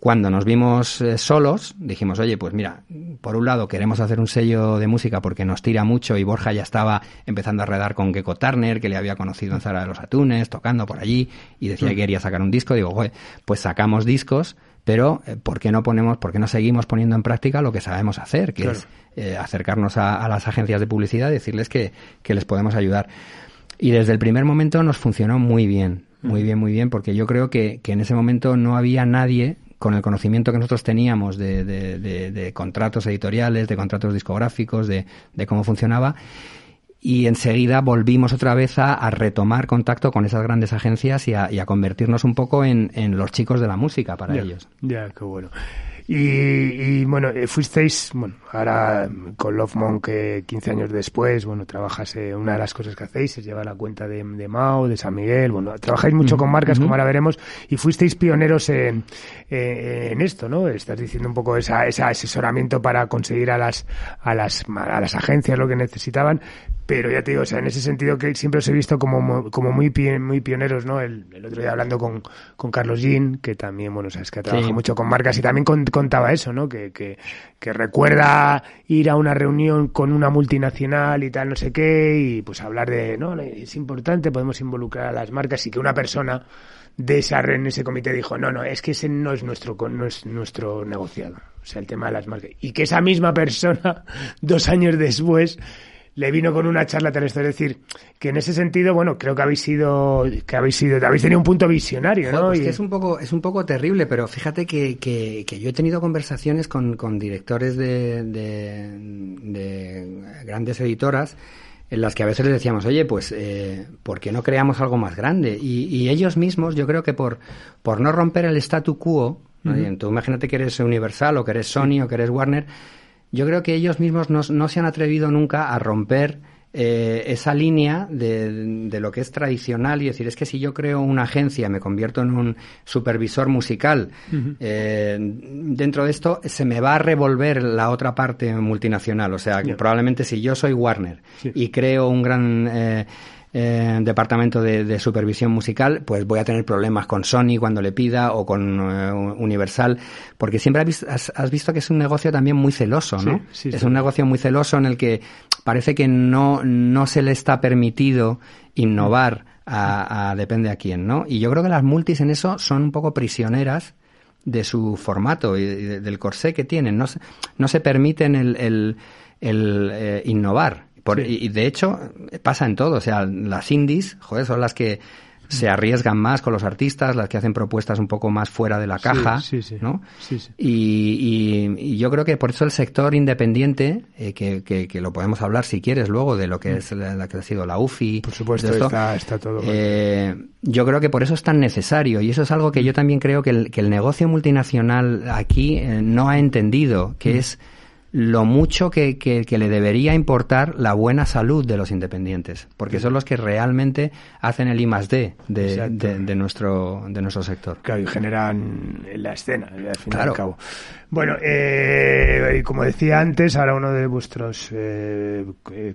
cuando nos vimos eh, solos, dijimos, oye, pues mira, por un lado queremos hacer un sello de música porque nos tira mucho y Borja ya estaba empezando a redar con Gecko Turner, que le había conocido en Zara de los Atunes, tocando por allí, y decía que quería sacar un disco. Digo, pues sacamos discos, pero eh, ¿por qué no ponemos, por qué no seguimos poniendo en práctica lo que sabemos hacer, que claro. es eh, acercarnos a, a, las agencias de publicidad y decirles que, que les podemos ayudar? Y desde el primer momento nos funcionó muy bien, muy bien, muy bien, porque yo creo que, que en ese momento no había nadie con el conocimiento que nosotros teníamos de, de, de, de contratos editoriales, de contratos discográficos, de, de cómo funcionaba, y enseguida volvimos otra vez a, a, retomar contacto con esas grandes agencias y a, y a convertirnos un poco en, en, los chicos de la música para ya, ellos. Ya, qué bueno. Y, y, bueno, eh, fuisteis, bueno, ahora con Love Monk, eh, 15 años después, bueno, trabajas, eh, una de las cosas que hacéis es llevar la cuenta de, de Mao, de San Miguel, bueno, trabajáis mucho con marcas, uh -huh. como ahora veremos, y fuisteis pioneros en, eh, en esto, ¿no? Estás diciendo un poco esa, ese asesoramiento para conseguir a las, a las, a las agencias lo que necesitaban, pero ya te digo, o sea, en ese sentido que siempre os he visto como, como muy, muy pioneros, ¿no? El, el otro día hablando con, con Carlos Jean, que también, bueno, sabes que ha trabajado sí. mucho con marcas y también con, contaba eso, ¿no? Que, que, que, recuerda ir a una reunión con una multinacional y tal, no sé qué, y pues hablar de, no, es importante, podemos involucrar a las marcas y que una persona de esa en ese comité dijo, no, no, es que ese no es nuestro, no es nuestro negociado. O sea, el tema de las marcas. Y que esa misma persona, (laughs) dos años después, le vino con una charla tal esto, es decir, que en ese sentido, bueno, creo que habéis sido, que habéis sido, habéis tenido un punto visionario, ¿no? Pues y... que es un poco, es un poco terrible, pero fíjate que, que, que yo he tenido conversaciones con, con directores de, de, de, grandes editoras en las que a veces les decíamos, oye, pues, eh, ¿por qué no creamos algo más grande? Y, y ellos mismos, yo creo que por, por no romper el statu quo, uh -huh. tú imagínate que eres Universal o que eres Sony o que eres Warner, yo creo que ellos mismos no, no se han atrevido nunca a romper eh, esa línea de, de, lo que es tradicional y decir, es que si yo creo una agencia, me convierto en un supervisor musical, uh -huh. eh, dentro de esto se me va a revolver la otra parte multinacional. O sea, yeah. probablemente si yo soy Warner sí. y creo un gran... Eh, eh, departamento de, de, supervisión musical, pues voy a tener problemas con Sony cuando le pida o con eh, Universal, porque siempre has visto, has, has visto, que es un negocio también muy celoso, ¿no? Sí, sí, es sí. un negocio muy celoso en el que parece que no, no se le está permitido innovar a, a depende a quién, ¿no? Y yo creo que las multis en eso son un poco prisioneras de su formato y del corsé que tienen. No se, no se permiten el, el, el eh, innovar. Por, y, de hecho, pasa en todo. O sea, las indies, joder, son las que se arriesgan más con los artistas, las que hacen propuestas un poco más fuera de la caja, ¿no? Y, y, yo creo que por eso el sector independiente, eh, que, que, lo podemos hablar si quieres luego de lo que es la, que ha sido la UFI. Por supuesto, está, está, todo. Eh, yo creo que por eso es tan necesario y eso es algo que yo también creo que el, que el negocio multinacional aquí eh, no ha entendido, que es lo mucho que, que, le debería importar la buena salud de los independientes, porque son los que realmente hacen el I más D de, de, nuestro, de nuestro sector. Claro, y generan la escena, al fin y al cabo. Bueno, eh, como decía antes, ahora uno de vuestros eh,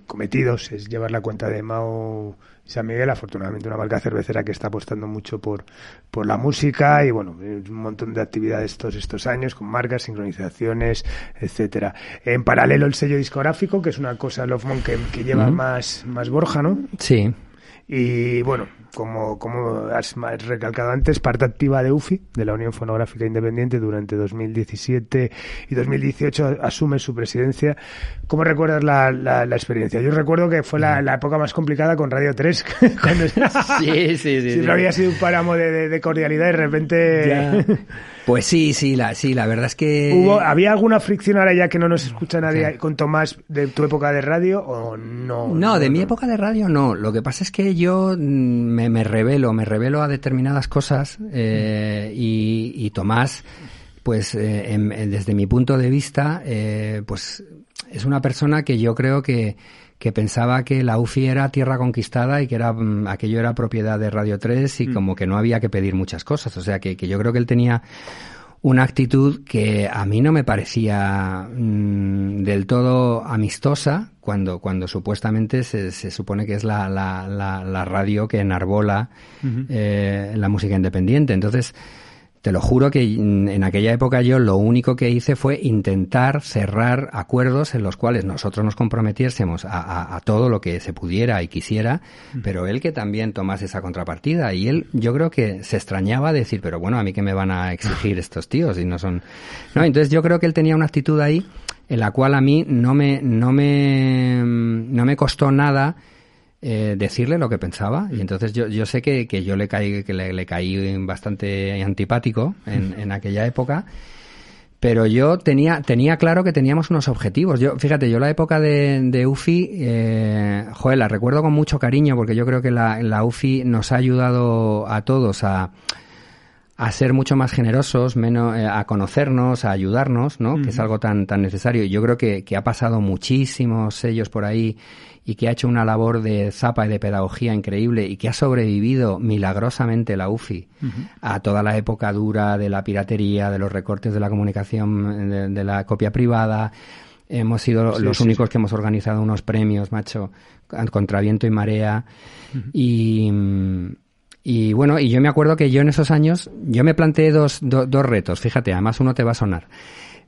cometidos es llevar la cuenta de Mao San Miguel, afortunadamente una marca cervecera que está apostando mucho por, por la música y bueno, un montón de actividades todos estos años con marcas, sincronizaciones, etcétera. En paralelo el sello discográfico, que es una cosa Love Monk que, lleva más, más Borja, ¿no? Sí. Y bueno, como, como has recalcado antes, parte activa de UFI, de la Unión Fonográfica Independiente, durante 2017 y 2018 asume su presidencia. ¿Cómo recuerdas la, la, experiencia? Yo recuerdo que fue la, época más complicada con Radio 3, (laughs) cuando sí, sí, sí, sí, había sido un páramo de, de, cordialidad y de repente... Pues sí, sí, la, sí, la verdad es que... ¿Hubo, ¿Había alguna fricción ahora ya que no nos escucha nadie con Tomás de tu época de radio o no? No, de mi época de radio no. Lo que pasa es que yo me me, revelo, me revelo a determinadas cosas eh, y, Tomás, pues eh, desde mi punto de vista, eh, pues es una persona que yo creo que, que pensaba que la UFI era tierra conquistada y que era mm, aquello era propiedad de Radio 3 y mm. como que no había que pedir muchas cosas. O sea, que, que yo creo que él tenía una actitud que a mí no me parecía mm, del todo amistosa cuando, cuando supuestamente se, se supone que es la, la, la, radio que enarbola eh, la música independiente. Entonces, te lo juro que en aquella época yo lo único que hice fue intentar cerrar acuerdos en los cuales nosotros nos comprometiésemos a, todo lo que se pudiera y quisiera, pero él que también tomase esa contrapartida. Y él, yo creo que se extrañaba de decir, pero bueno, a mí que me van a exigir (laughs) estos tíos y no son. No, entonces yo creo que él tenía una actitud ahí en la cual a mí no me, no me, no me costó nada eh, decirle lo que pensaba. Y entonces yo, yo sé que, que yo le caí, que le, caí bastante antipático en, en, aquella época. Pero yo tenía, tenía claro que teníamos unos objetivos. Yo, fíjate, yo la época de, de UFI, eh, joder, la recuerdo con mucho cariño porque yo creo que la, la UFI nos ha ayudado a todos a, a ser mucho más generosos, menos, eh, a conocernos, a ayudarnos, ¿no? Que es algo tan, tan necesario. Yo creo que, que ha pasado muchísimos sellos por ahí y que ha hecho una labor de zapa y de pedagogía increíble y que ha sobrevivido milagrosamente la UFI a toda la época dura de la piratería, de los recortes de la comunicación, de, la copia privada. Hemos sido los únicos que hemos organizado unos premios, macho, contra viento y marea. Y. Y bueno, y yo me acuerdo que yo en esos años, yo me planteé dos, dos retos, fíjate, además uno te va a sonar.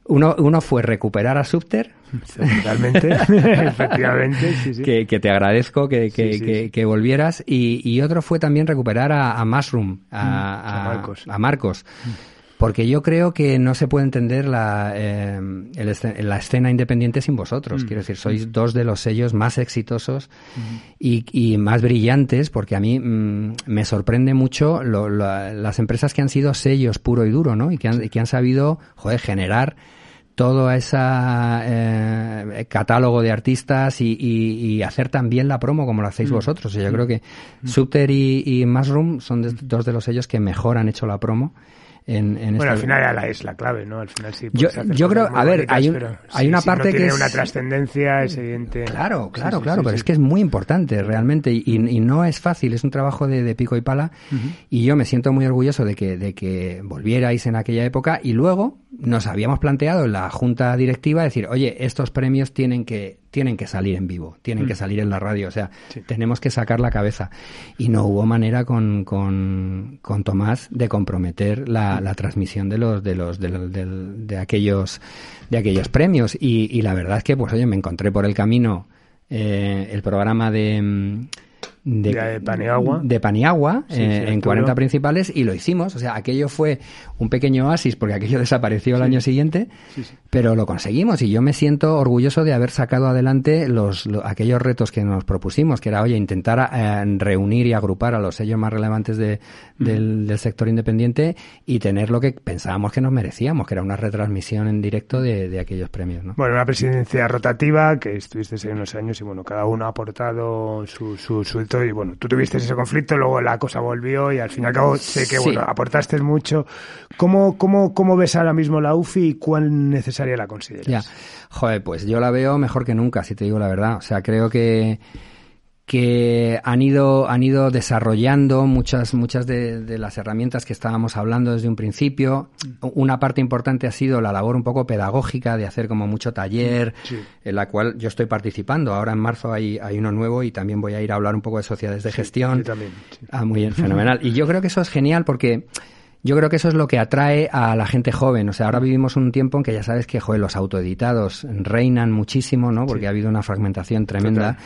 Uno, uno fue recuperar a Subter. Totalmente, (laughs) efectivamente. Sí, sí. Que, que, te agradezco que, que, que, volvieras. Y, y, otro fue también recuperar a, a Mushroom, a, mm, a, Marcos. A Marcos. Mm. Porque yo creo que no se puede entender la, eh, la escena independiente sin vosotros. Mm. Quiero decir, sois dos de los sellos más exitosos y, y, más brillantes, porque a mí me sorprende mucho lo, las empresas que han sido sellos puro y duro, ¿no? Y que han, y que han sabido, joder, generar todo ese eh, catálogo de artistas y, y, hacer también la promo como lo hacéis mm. vosotros. yo creo que mm. Subter y, y Mushroom son dos de los sellos que mejor han hecho la promo en, bueno, al final es la clave, ¿no? Al final sí. Yo, yo creo, a ver, hay, hay una parte que tiene es... una trascendencia, es evidente. Claro, claro, claro, pero es que es muy importante realmente y, y, no es fácil, es un trabajo de, de pico y pala y yo me siento muy orgulloso de que, de que volvierais en aquella época y luego nos habíamos planteado en la junta directiva decir, oye, estos premios tienen que tienen que salir en vivo, tienen que mm. salir en la radio, o sea, tenemos que sacar la cabeza. Y no hubo manera con, con, con Tomás de comprometer la, la, transmisión de los, de los, de, de, aquellos, de aquellos premios. Y, y, la verdad es que, pues oye, me encontré por el camino eh, el programa de de, Paniagua, de Paniagua eh, en 40 principales y lo hicimos. O sea, aquello fue un pequeño oasis porque aquello (laughs) desapareció el año siguiente, pero lo conseguimos y yo me siento orgulloso de haber sacado adelante los, aquellos retos que nos propusimos, que era, oye, intentar eh, reunir y agrupar a los sellos más relevantes de, del, sector independiente y tener lo que pensábamos que nos merecíamos, que era una retransmisión en directo de, aquellos premios. ¿no? Bueno, una presidencia rotativa que estuviste ahí unos años y bueno, cada uno ha aportado su, su, su y bueno, tú tuviste ese conflicto, luego la cosa volvió y al fin y al cabo sé que bueno, aportaste mucho. ¿Cómo, cómo, ¿Cómo ves ahora mismo la UFI y cuán necesaria la consideras? Ya, joder, pues yo la veo mejor que nunca, si te digo la verdad. O sea, creo que que han ido, han ido desarrollando muchas, muchas de, las herramientas que estábamos hablando desde un principio. Una parte importante ha sido la labor un poco pedagógica de hacer como mucho taller, en la cual yo estoy participando. Ahora en marzo hay, hay uno nuevo y también voy a ir a hablar un poco de sociedades de gestión. también, ah, muy bien, fenomenal. Y yo creo que eso es genial porque yo creo que eso es lo que atrae a la gente joven. O sea, ahora vivimos un tiempo en que ya sabes que, joder, los autoeditados reinan muchísimo, ¿no? Porque ha habido una fragmentación tremenda.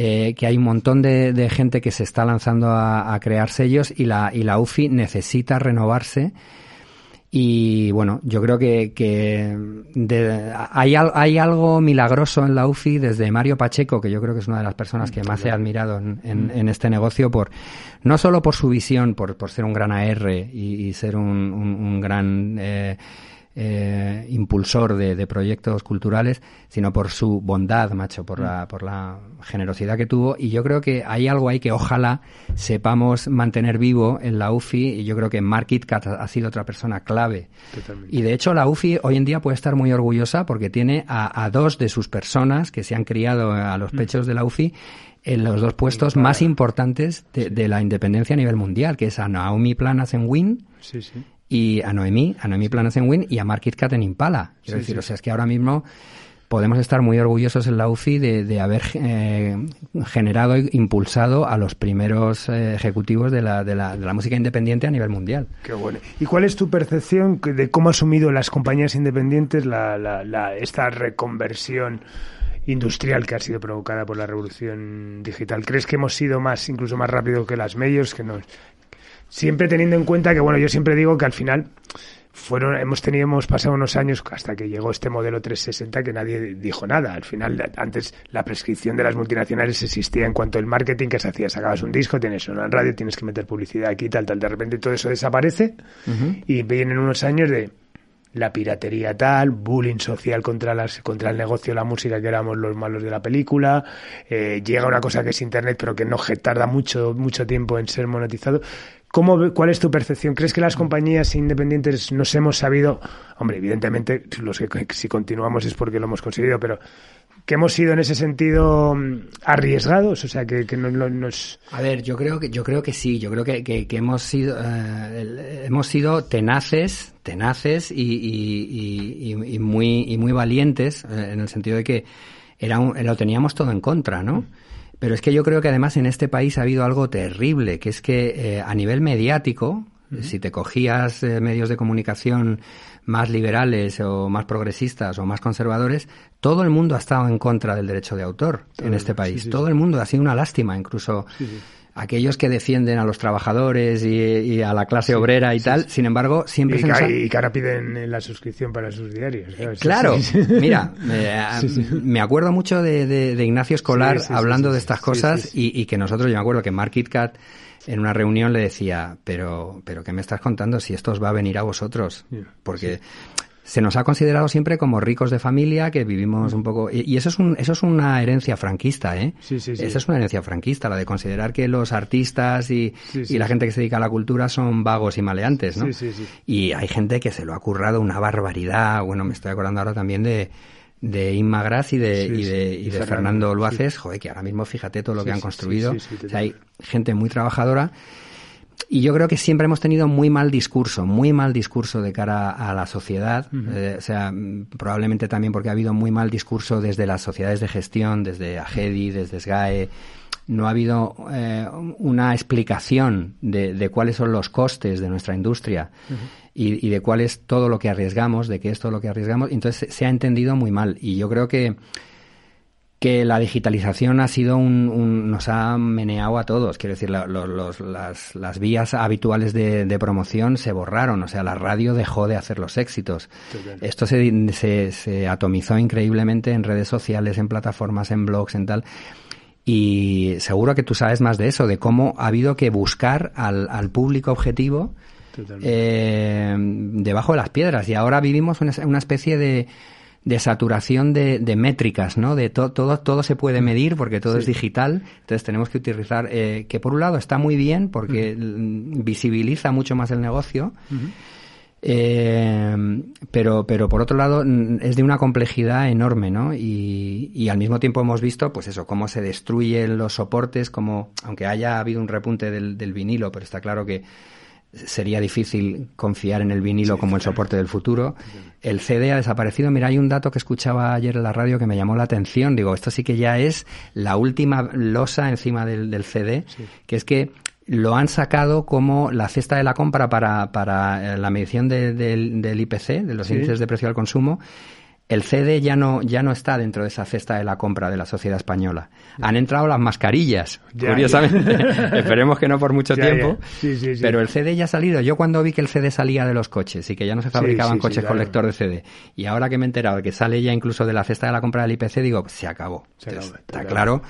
Eh, que hay un montón de, gente que se está lanzando a, crear sellos y la, y la UFI necesita renovarse. Y bueno, yo creo que, hay, hay, algo milagroso en la UFI desde Mario Pacheco, que yo creo que es una de las personas que más he admirado en, este negocio, por no solo por su visión, por, por ser un gran AR y, ser un, un, gran eh, eh, impulsor de, proyectos culturales, sino por su bondad, macho, por la, por la generosidad que tuvo. Y yo creo que hay algo ahí que ojalá sepamos mantener vivo en la UFI. Y yo creo que Mark Itkat ha sido otra persona clave. Y de hecho, la UFI hoy en día puede estar muy orgullosa porque tiene a, dos de sus personas que se han criado a los mm. pechos de la UFI en los dos puestos más importantes de, la independencia a nivel mundial, que es a Naomi Planas en Win sí, sí y a Noemí, a Noemí Planas en Win y a Mark Cat en Impala. Quiero decir, o sea, es que ahora mismo podemos estar muy orgullosos en la UFI de, haber eh, generado e impulsado a los primeros eh, ejecutivos de la, de, la, de la, música independiente a nivel mundial. Qué bueno. ¿Y cuál es tu percepción de cómo ha asumido las compañías independientes la, la, esta reconversión? industrial que ha sido provocada por la revolución digital. ¿Crees que hemos sido más, incluso más rápido que las medios, que nos, siempre teniendo en cuenta que, bueno, yo siempre digo que al final fueron, hemos tenido, hemos pasado unos años hasta que llegó este modelo 360 que nadie dijo nada. Al final, antes la prescripción de las multinacionales existía en cuanto al marketing que se hacía. Sacabas un disco, tienes una radio, tienes que meter publicidad aquí, tal, tal. De repente todo eso desaparece y vienen unos años de la piratería tal, bullying social contra las contra el negocio de la música que éramos los malos de la película, eh, llega una cosa que es internet pero que no tarda mucho mucho tiempo en ser monetizado. ¿Cómo, ¿Cuál es tu percepción? ¿Crees que las compañías independientes nos hemos sabido, hombre, evidentemente, los que si continuamos es porque lo hemos conseguido, pero que hemos sido en ese sentido mm, arriesgados, o sea, que, que no, nos... A ver, yo creo que yo creo que sí, yo creo que, que, hemos sido eh, hemos sido tenaces, tenaces y, muy y muy valientes eh, en el sentido de que era lo teníamos todo en contra, ¿no? Pero es que yo creo que además en este país ha habido algo terrible, que es que eh, a nivel mediático, si te cogías eh, medios de comunicación más liberales o más progresistas o más conservadores, todo el mundo ha estado en contra del derecho de autor en este país. todo el mundo ha sido una lástima, incluso aquellos que defienden a los trabajadores y, a la clase obrera y tal, sin embargo, siempre y se Y que ahora piden la suscripción para sus diarios. Claro, mira, (laughs) me, acuerdo mucho de, Ignacio Escolar hablando de estas cosas y, que nosotros, yo me acuerdo que Mark Cat en una reunión le decía, pero, pero ¿qué me estás contando si esto os va a venir a vosotros? Porque se nos ha considerado siempre como ricos de familia, que vivimos un poco... Y, eso, es un, eso es una herencia franquista, ¿eh? Sí, sí, sí. Esa es una herencia franquista, la de considerar que los artistas y, y, la gente que se dedica a la cultura son vagos y maleantes, ¿no? Sí, sí, sí. Y hay gente que se lo ha currado una barbaridad. Bueno, me estoy acordando ahora también de de Inma Graz y de, y de, y de Fernando Luaces, joder, que ahora mismo fíjate todo lo que han construido. o sea, hay gente muy trabajadora y yo creo que siempre hemos tenido muy mal discurso, muy mal discurso de cara a la sociedad. Eh, o sea, probablemente también porque ha habido muy mal discurso desde las sociedades de gestión, desde AGEDI, desde SGAE. No ha habido eh, una explicación de, de, cuáles son los costes de nuestra industria y, y, de cuál es todo lo que arriesgamos, de qué es todo lo que arriesgamos. Entonces se ha entendido muy mal. Y yo creo que que la digitalización ha sido un, nos ha meneado a todos. Quiero decir, las, las, vías habituales de, promoción se borraron. O sea, la radio dejó de hacer los éxitos. Esto se, se, se, atomizó increíblemente en redes sociales, en plataformas, en blogs, en tal. Y seguro que tú sabes más de eso, de cómo ha habido que buscar al, al público objetivo eh, debajo de las piedras. Y ahora vivimos una, una especie de de saturación de, de métricas, ¿no? De todo, todo se puede medir porque todo es digital. Entonces tenemos que utilizar, eh, que por un lado está muy bien porque visibiliza mucho más el negocio. Eh, pero, pero por otro lado es de una complejidad enorme, ¿no? Y, y, al mismo tiempo hemos visto, pues eso, cómo se destruyen los soportes, como, aunque haya habido un repunte del, del vinilo, pero está claro que sería difícil confiar en el vinilo como el soporte del futuro. El CD ha desaparecido. Mira, hay un dato que escuchaba ayer en la radio que me llamó la atención. Digo, esto sí que ya es la última losa encima del, CD, que es que lo han sacado como la cesta de la compra para, para eh, la medición del IPC, de los índices de precio al consumo, el CD ya no, ya no está dentro de esa cesta de la compra de la sociedad española. Han entrado las mascarillas, curiosamente. (laughs) Esperemos que no por mucho tiempo. pero el CD ya ha salido. Yo cuando vi que el CD salía de los coches y que ya no se fabricaban coches con lector de CD, y ahora que me he enterado de que sale ya incluso de la cesta de la compra del IPC, digo, se acabó. está claro,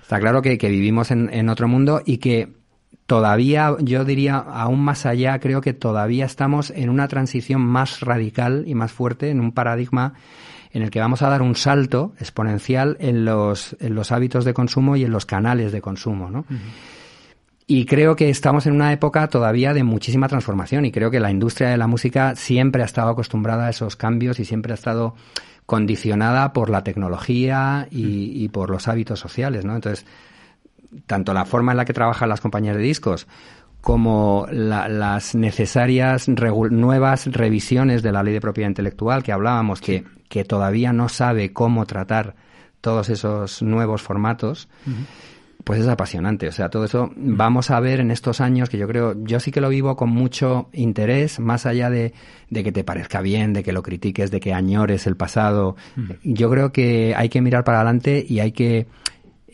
está claro que, que vivimos en, en otro mundo y que todavía, yo diría, aún más allá, creo que todavía estamos en una transición más radical y más fuerte, en un paradigma en el que vamos a dar un salto exponencial en los, en los hábitos de consumo y en los canales de consumo, ¿no? Y creo que estamos en una época todavía de muchísima transformación y creo que la industria de la música siempre ha estado acostumbrada a esos cambios y siempre ha estado condicionada por la tecnología y, y por los hábitos sociales, ¿no? Entonces, tanto la forma en la que trabajan las compañías de discos como las necesarias nuevas revisiones de la ley de propiedad intelectual que hablábamos, que, que todavía no sabe cómo tratar todos esos nuevos formatos, pues es apasionante. O sea, todo eso vamos a ver en estos años que yo creo, yo sí que lo vivo con mucho interés, más allá de, de que te parezca bien, de que lo critiques, de que añores el pasado. Yo creo que hay que mirar para adelante y hay que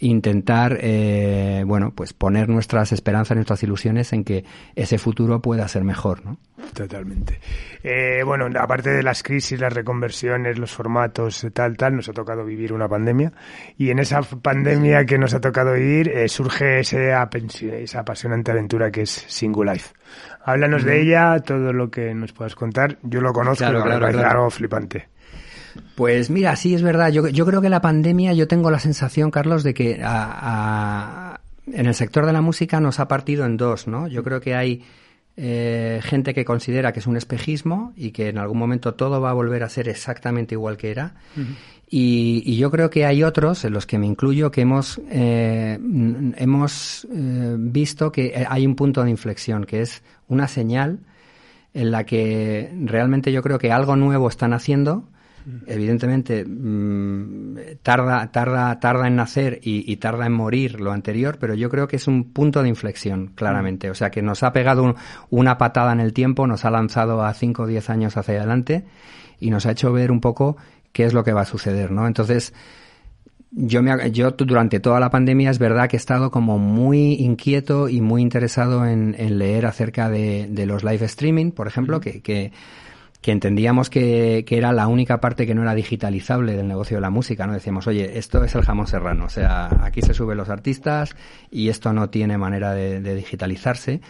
intentar, eh, bueno, pues poner nuestras esperanzas, nuestras ilusiones en que ese futuro pueda ser mejor, ¿no? Totalmente. Eh, bueno, aparte de las crisis, las reconversiones, los formatos, tal, tal, nos ha tocado vivir una pandemia y en esa pandemia que nos ha tocado vivir eh, surge esa, esa apasionante aventura que es Singulife. Háblanos de ella, todo lo que nos puedas contar. Yo lo conozco, claro, claro, claro. algo flipante. Pues mira, sí es verdad. Yo, yo creo que la pandemia, yo tengo la sensación, Carlos, de que a, en el sector de la música nos ha partido en dos, ¿no? Yo creo que hay eh, gente que considera que es un espejismo y que en algún momento todo va a volver a ser exactamente igual que era. y, y, yo creo que hay otros, en los que me incluyo, que hemos, eh, hemos eh, visto que hay un punto de inflexión, que es una señal en la que realmente yo creo que algo nuevo están haciendo evidentemente mm, tarda, tarda, tarda en nacer y, tarda en morir lo anterior, pero yo creo que es un punto de inflexión, claramente. O sea, que nos ha pegado una patada en el tiempo, nos ha lanzado a 5 o 10 años hacia adelante y nos ha hecho ver un poco qué es lo que va a suceder, ¿no? Entonces, yo, me, yo durante toda la pandemia es verdad que he estado como muy inquieto y muy interesado en, leer acerca de, los live streaming, por ejemplo, que, que que entendíamos que, era la única parte que no era digitalizable del negocio de la música, ¿no? Decíamos, oye, esto es el jamón serrano, o sea, aquí se suben los artistas y esto no tiene manera de, digitalizarse.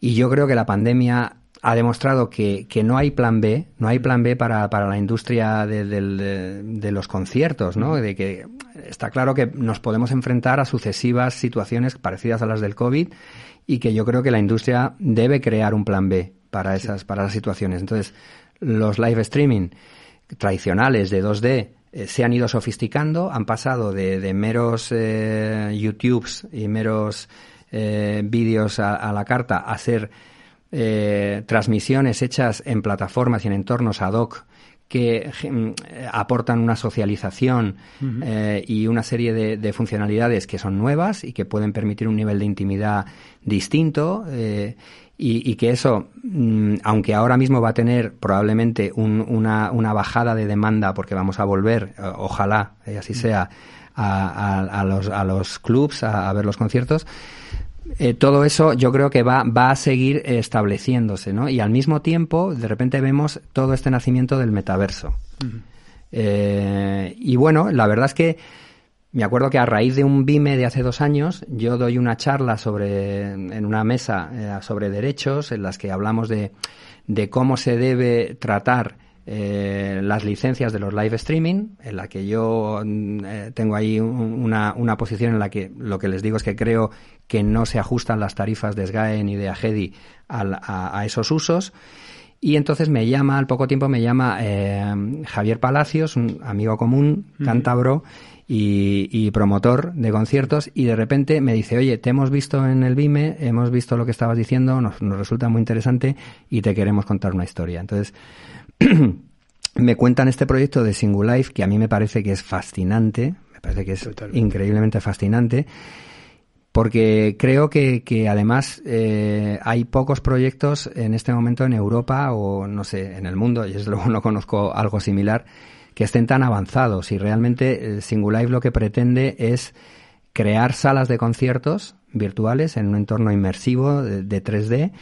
Y yo creo que la pandemia ha demostrado que, no hay plan B, no hay plan B para, para la industria de, de, los conciertos, ¿no? De que está claro que nos podemos enfrentar a sucesivas situaciones parecidas a las del COVID y que yo creo que la industria debe crear un plan B para esas, para las situaciones. Entonces, los live streaming tradicionales de 2D eh, se han ido sofisticando, han pasado de, de meros eh, YouTubes y meros eh, vídeos a, la carta a ser eh, transmisiones hechas en plataformas y en entornos ad hoc que mm, aportan una socialización eh, y una serie de, de, funcionalidades que son nuevas y que pueden permitir un nivel de intimidad distinto eh, y, que eso, mm, aunque ahora mismo va a tener probablemente una, una, bajada de demanda porque vamos a volver, ojalá así sea, a, los, a los clubs a, ver los conciertos. Eh, todo eso yo creo que va, va a seguir estableciéndose, ¿no? Y al mismo tiempo, de repente vemos todo este nacimiento del metaverso. Eh, y bueno, la verdad es que me acuerdo que a raíz de un BIME de hace dos años, yo doy una charla sobre, en una mesa eh, sobre derechos, en las que hablamos de, de cómo se debe tratar eh, las licencias de los live streaming, en la que yo mm, eh, tengo ahí una, una, posición en la que lo que les digo es que creo que no se ajustan las tarifas de SGAE ni de AGEDI a, a, esos usos. Y entonces me llama, al poco tiempo me llama eh, Javier Palacios, un amigo común, cántabro y, y, promotor de conciertos, y de repente me dice, oye, te hemos visto en el BIME, hemos visto lo que estabas diciendo, nos, nos resulta muy interesante y te queremos contar una historia. Entonces, (clears throat) me cuentan este proyecto de Singulife que a mí me parece que es fascinante, me parece que es increíblemente fascinante, porque creo que, que además eh, hay pocos proyectos en este momento en Europa o no sé, en el mundo, y desde (laughs) luego no conozco algo similar, que estén tan avanzados. Y realmente eh, Singulife lo que pretende es crear salas de conciertos virtuales en un entorno inmersivo de, 3D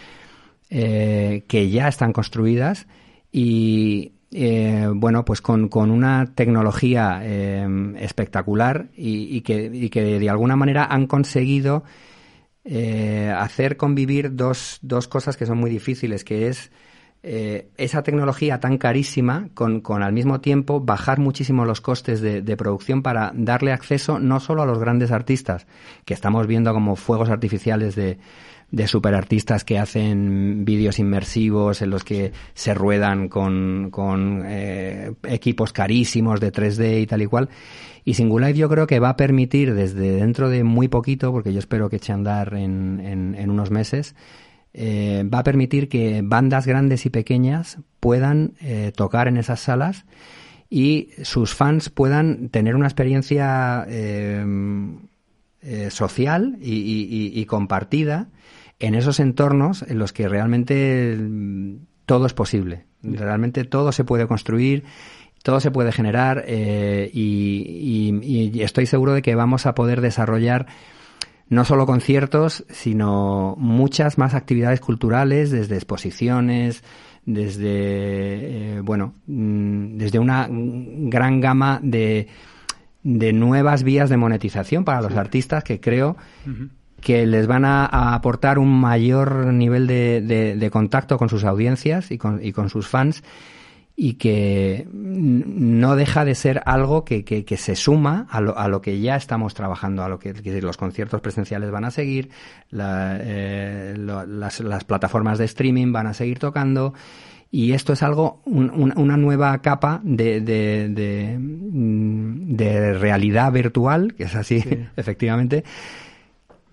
eh, que ya están construidas y eh, bueno, pues con, con una tecnología eh, espectacular y, que, y, que, de alguna manera han conseguido eh, hacer convivir dos, dos cosas que son muy difíciles, que es esa tecnología tan carísima con, con, al mismo tiempo bajar muchísimo los costes de, producción para darle acceso no solo a los grandes artistas, que estamos viendo como fuegos artificiales de, de superartistas que hacen vídeos inmersivos en los que se ruedan con, con eh, equipos carísimos de 3D y tal y cual. Y Singulife yo creo que va a permitir desde dentro de muy poquito, porque yo espero que eche a andar en, en, unos meses, eh, va a permitir que bandas grandes y pequeñas puedan eh, tocar en esas salas y sus fans puedan tener una experiencia social y, y compartida en esos entornos en los que realmente mm, todo es posible. Realmente todo se puede construir, todo se puede generar eh, y, estoy seguro de que vamos a poder desarrollar no solo conciertos, sino muchas más actividades culturales, desde exposiciones, desde, eh, bueno, mm, desde una gran gama de, de nuevas vías de monetización para los artistas que creo que les van a, aportar un mayor nivel de, de, contacto con sus audiencias y con, y con sus fans y que no deja de ser algo que, que, se suma a lo, a lo, que ya estamos trabajando, a lo que, los conciertos presenciales van a seguir, eh, las, las, plataformas de streaming van a seguir tocando y esto es algo, una nueva capa de, de, de, de, realidad virtual, que es así, (laughs) efectivamente,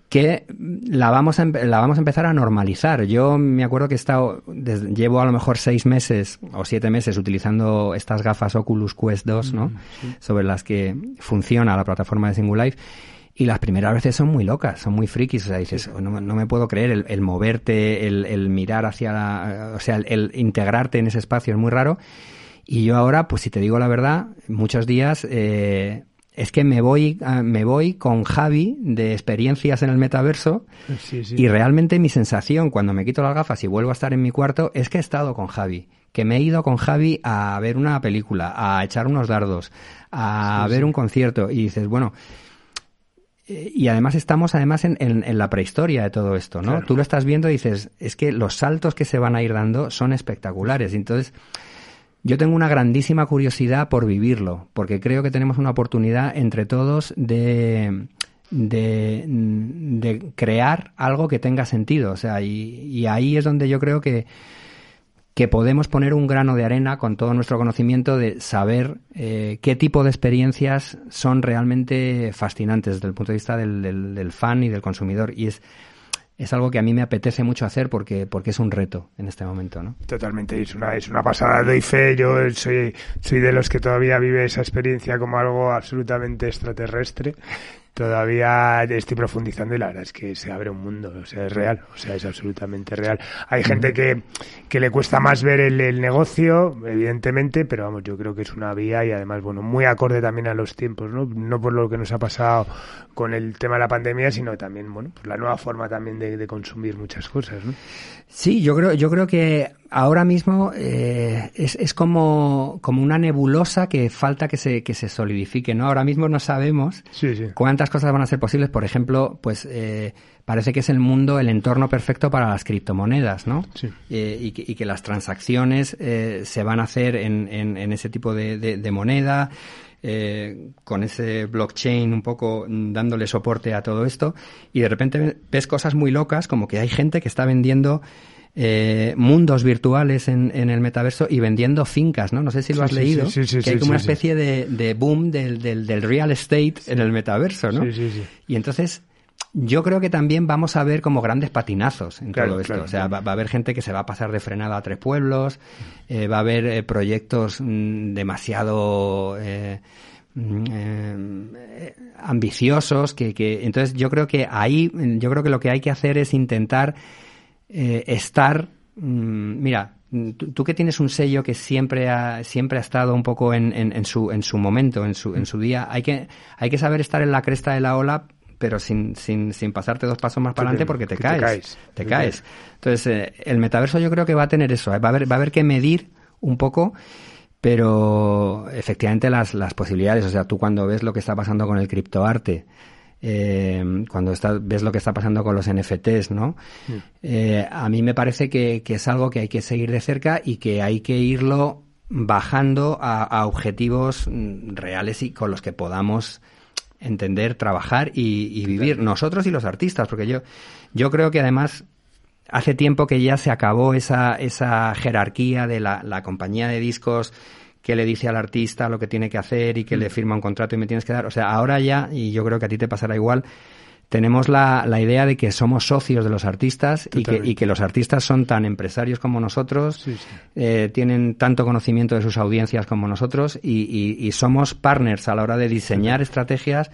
que la vamos, a, la vamos a empezar a normalizar. Yo me acuerdo que he estado, llevo a lo mejor seis meses o siete meses utilizando estas gafas Oculus Quest 2, ¿no? Mm, Sobre las que funciona la plataforma de Singulife. Y las primeras veces son muy locas, son muy frikis. O sea, dices, oh, no, me puedo creer el, el moverte, el, el, mirar hacia la, o sea, el, el, integrarte en ese espacio es muy raro. Y yo ahora, pues si te digo la verdad, muchos días eh, es que me voy, ah, me voy con Javi de experiencias en el metaverso y realmente mi sensación cuando me quito las gafas y vuelvo a estar en mi cuarto es que he estado con Javi, que me he ido con Javi a ver una película, a echar unos dardos, a ver un concierto y dices, bueno, eh, y además estamos además en, en, la prehistoria de todo esto, ¿no? Tú lo estás viendo y dices, es que los saltos que se van a ir dando son espectaculares. Entonces, yo tengo una grandísima curiosidad por vivirlo, porque creo que tenemos una oportunidad entre todos de, de, crear algo que tenga sentido. O sea, y, ahí es donde yo creo que, que podemos poner un grano de arena con todo nuestro conocimiento de saber eh, qué tipo de experiencias son realmente fascinantes desde el punto de vista del, del, del fan y del consumidor. Y es es algo que a mí me apetece mucho hacer porque, porque es un reto en este momento, ¿no? Totalmente, es una, es una pasada, doy fe, yo soy, soy de los que todavía vive esa experiencia como algo absolutamente extraterrestre todavía estoy profundizando y la verdad es que se abre un mundo, o sea, es real, o sea, es absolutamente real. Hay gente que, que le cuesta más ver el, negocio, evidentemente, pero vamos, yo creo que es una vía y además, bueno, muy acorde también a los tiempos, ¿no? No por lo que nos ha pasado con el tema de la pandemia, sino también, bueno, pues la nueva forma también de, de consumir muchas cosas, ¿no? Sí, yo creo, yo creo que ahora mismo eh, es, es como, como una nebulosa que falta que se, que se solidifique, ¿no? Ahora mismo no sabemos Sí, sí. cuántas cosas van a ser posibles. Por ejemplo, pues eh, parece que es el mundo, el entorno perfecto para las criptomonedas, ¿no? Sí. Eh, y, que, y que las transacciones eh, se van a hacer en, en, en ese tipo de, de, de moneda. Eh, con ese blockchain un poco mm, dándole soporte a todo esto y de repente ves cosas muy locas como que hay gente que está vendiendo eh, mundos virtuales en, en, el metaverso y vendiendo fincas, ¿no? No sé si lo has Sí, leído, sí, sí, que hay como una especie de, de boom del, del, del real estate en el metaverso, ¿no? Sí, sí, sí. Y entonces yo creo que también vamos a ver como grandes patinazos en Claro, todo esto. claro, o sea, claro. va, va a haber gente que se va a pasar de frenada a tres pueblos, eh, va a haber eh, proyectos mm, demasiado eh, mm, eh, ambiciosos que, que entonces yo creo que ahí yo creo que lo que hay que hacer es intentar eh, estar mm, mira tú, tú que tienes un sello que siempre ha, siempre ha estado un poco en, en, en su, en su momento, en su, en su día, hay que, hay que saber estar en la cresta de la ola pero sin, sin, sin pasarte dos pasos más para adelante porque te caes. Te caes. Entonces, eh, el metaverso yo creo que va a tener eso, ¿eh? va, a haber, va a haber que medir un poco, pero efectivamente las, las posibilidades, o sea, tú cuando ves lo que está pasando con el criptoarte, eh, cuando está, ves lo que está pasando con los NFTs, ¿no? Eh, a mí me parece que, que es algo que hay que seguir de cerca y que hay que irlo bajando a, a objetivos mm, reales y con los que podamos entender, trabajar y, y vivir nosotros y los artistas, porque yo, yo creo que además hace tiempo que ya se acabó esa, esa jerarquía de la, la compañía de discos que le dice al artista lo que tiene que hacer y que Mm. le firma un contrato y me tienes que dar. O sea, ahora ya, y yo creo que a ti te pasará igual, tenemos la, la idea de que somos socios de los artistas y que, y que los artistas son tan empresarios como nosotros, Sí, sí. eh, tienen tanto conocimiento de sus audiencias como nosotros y, y- y somos partners a la hora de diseñar estrategias.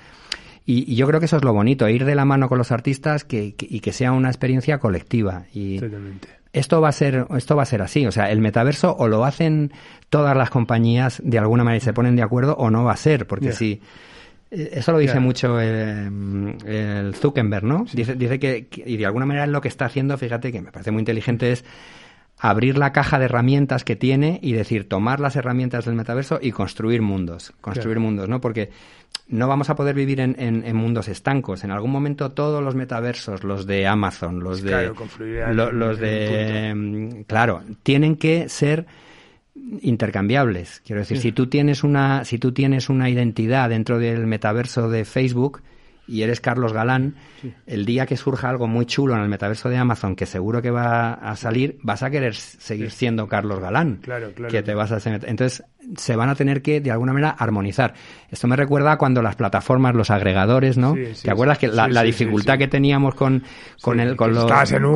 Y, y yo creo que eso es lo bonito, ir de la mano con los artistas que, que- y que sea una experiencia colectiva. Y Totalmente. Esto va a ser, esto va a ser así. O sea, el metaverso o lo hacen todas las compañías de alguna manera y se ponen de acuerdo o no va a ser, porque si eh, eso lo dice mucho eh, el Zuckerberg, ¿no? Dice, dice que, que- y de alguna manera lo que está haciendo, fíjate que me parece muy inteligente, es abrir la caja de herramientas que tiene y decir, tomar las herramientas del metaverso y construir mundos, construir Claro. mundos, ¿no? Porque no vamos a poder vivir en, en- en mundos estancos. En algún momento todos los metaversos, los de Amazon, los de Claro, lo- los de mm, claro, tienen que ser intercambiables. Quiero decir, si tú tienes una si tú tienes una identidad dentro del metaverso de Facebook y eres Carlos Galán, el día que surja algo muy chulo en el metaverso de Amazon, que seguro que va a salir, vas a querer seguir siendo Carlos Galán. Claro, claro. Que te vas a hacer- Entonces, se van a tener que, de alguna manera, armonizar. Esto me recuerda a cuando las plataformas, los agregadores, ¿no? Sí, sí, ¿Te acuerdas que la, sí, la sí, dificultad que teníamos con, con, el, con, los-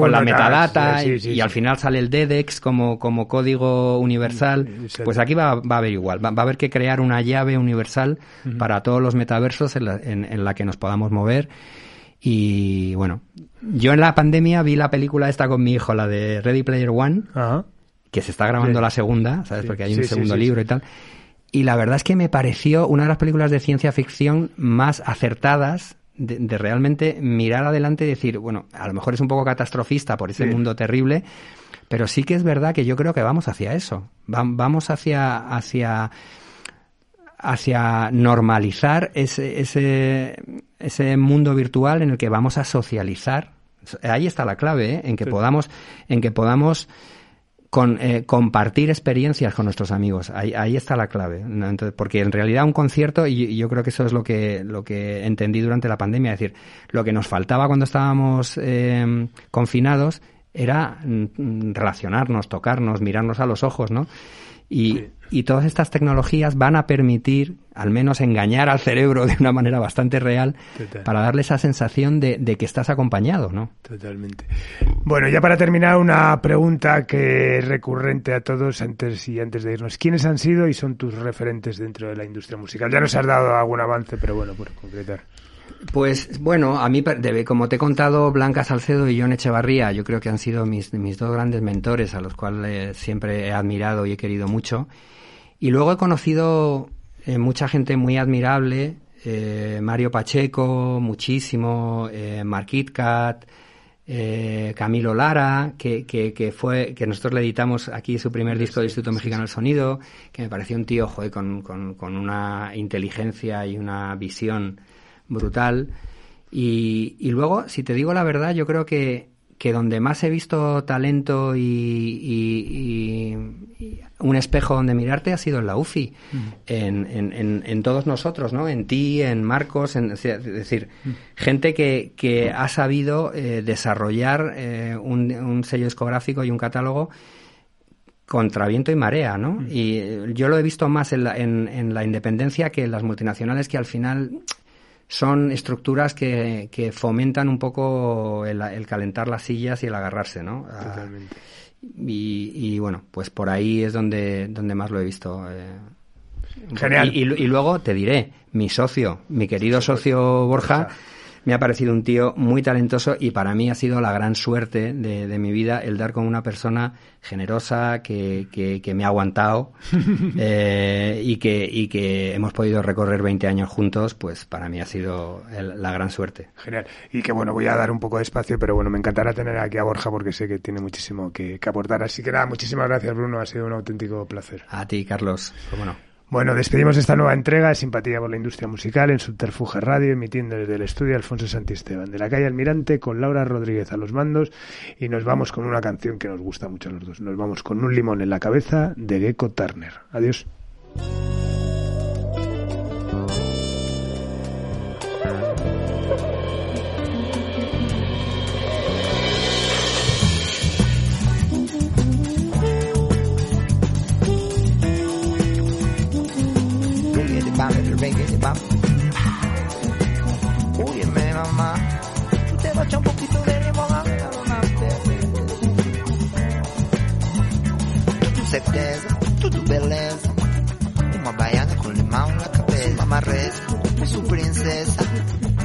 con la metadata y, al final sale el DEDEX como, como código universal? Pues aquí va, va a haber igual. Va, va a haber que crear una llave universal para todos los metaversos en la, en- en la que nos podamos mover. Y bueno, yo en la pandemia vi la película esta con mi hijo, la de Ready Player One, Ajá. Que se está grabando Sí. la segunda, ¿sabes? Porque hay un sí, segundo sí, libro y tal. Y la verdad es que me pareció una de las películas de ciencia ficción más acertadas de, de realmente mirar adelante y decir, bueno, a lo mejor es un poco catastrofista por ese mundo terrible, pero sí que es verdad que yo creo que vamos hacia eso. Va- vamos hacia, hacia, hacia normalizar ese, ese, ese mundo virtual en el que vamos a socializar. Ahí está la clave, ¿eh? en que podamos, en que podamos con, eh, compartir experiencias con nuestros amigos. Ahí, ahí está la clave. ¿no? Entonces, porque en realidad un concierto, y, yo creo que eso es lo que, lo que entendí durante la pandemia, es decir, lo que nos faltaba cuando estábamos eh, confinados era mm, relacionarnos, tocarnos, mirarnos a los ojos, ¿no? Y, Sí. y todas estas tecnologías van a permitir, al menos, engañar al cerebro de una manera bastante real Total. para darle esa sensación de, de que estás acompañado, ¿no? Totalmente. Bueno, ya para terminar, una pregunta que es recurrente a todos antes y antes de irnos. ¿Quiénes han sido y son tus referentes dentro de la industria musical? Ya nos has dado algún avance, pero bueno, por concretar. Pues bueno, a mí, como te he contado, Blanca Salcedo y John Echevarría, yo creo que han sido mis, mis dos grandes mentores a los cuales siempre he admirado y he querido mucho. Y luego he conocido eh, mucha gente muy admirable, eh, Mario Pacheco, muchísimo, eh, Mark Itcat, eh, Camilo Lara, que, que, fue, que nosotros le editamos aquí su primer disco del Instituto Mexicano del Sonido, que me pareció un tío, joder, con, con, con una inteligencia y una visión brutal. Y, y, luego, si te digo la verdad, yo creo que, que donde más he visto talento y, y, un espejo donde mirarte ha sido en la UFI, en, en, en, todos nosotros, ¿no? En ti, en Marcos, en, es decir, gente que, que ha sabido eh, desarrollar eh, un, un sello discográfico y un catálogo contra viento y marea, ¿no? Y eh, yo lo he visto más en la, en, en la independencia que en las multinacionales que al final son estructuras que, que fomentan un poco el, calentar las sillas y el agarrarse, ¿no? Totalmente. Y, y, bueno, pues por ahí es donde, donde más lo he visto. Eh. Genial. Y, y, luego te diré, mi socio, mi querido socio Borja me ha parecido un tío muy talentoso y para mí ha sido la gran suerte de, mi vida el dar con una persona generosa que, que, me ha aguantado (laughs) eh, y, que, y que hemos podido recorrer 20 años juntos, pues para mí ha sido la gran suerte. Genial. Y que bueno, voy a dar un poco de espacio, pero bueno, me encantará tener aquí a Borja porque sé que tiene muchísimo que, que aportar. Así que nada, muchísimas gracias Bruno, ha sido un auténtico placer. A ti, Carlos. Bueno. Bueno, despedimos esta nueva entrega de Simpatía por la Industria Musical en Subterfuge Radio, emitiendo desde el estudio Alfonso Santisteban, de la calle Almirante, con Laura Rodríguez a los mandos, y nos vamos con una canción que nos gusta mucho a los dos. Nos vamos con un limón en la cabeza de Gecko Turner. Adiós. Bam. Uy, mamá, te va a echar un poquito de limón a Tudo certeza, tudo beleza. Uma baiana com limão na cabeça. Mamá reza, su princesa.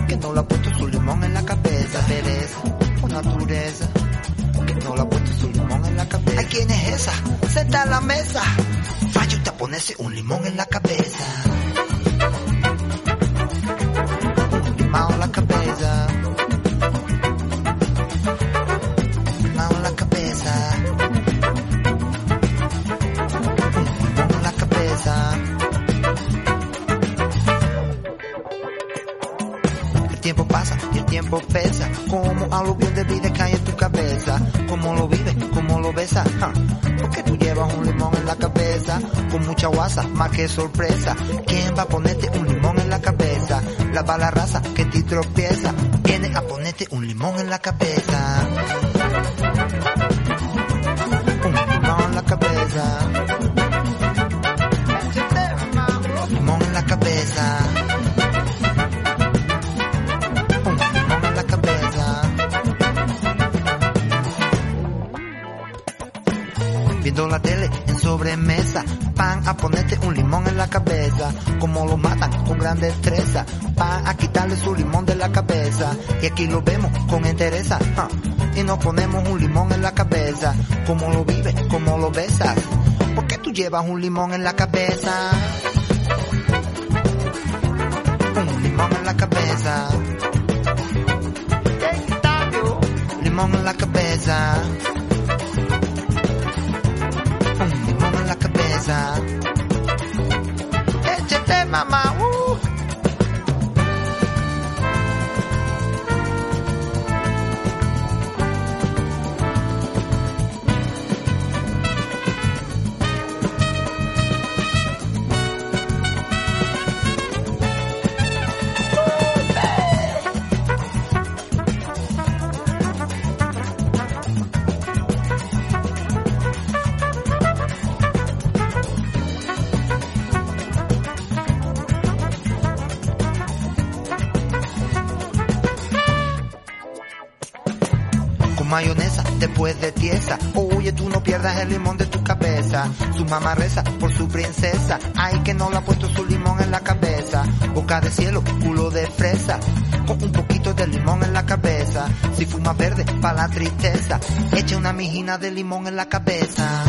Que no la puesto su limón en la cabeza. Pereza, por natureza. Que no la puesto su limón en la cabeza. Ay, ¿quién es esa? Senta a la mesa. Fallo te ponerse un limón en la cabeza. Mal la cabeza. Mal la cabeza. Mal la cabeza. El tiempo pasa y el tiempo pesa. Como aluvión de vida cae en tu cabeza. Como lo vives, como lo besas. Porque tú llevas un limón en la cabeza. Mucha más que sorpresa. ¿Quién va a ponerte un limón en la cabeza? La bala raza que te tropieza. Viene a ponerte un limón en la cabeza. En sobremesa van a ponerte un limón en la cabeza, como lo matan con gran destreza, van a quitarle su limón de la cabeza, y aquí lo vemos con entereza, y nos ponemos un limón en la cabeza, como lo vives, como lo besas, ¿por qué tú llevas un limón en la cabeza? Un limón en la cabeza. Limón en la cabeza. Échate, mamá. El limón de tu cabeza. Su mamá reza por su princesa. Ay, que no le ha puesto su limón en la cabeza. Boca de cielo, culo de fresa. Con un poquito de limón en la cabeza. Si fuma verde, pa' la tristeza. Echa una mijina de limón en la cabeza.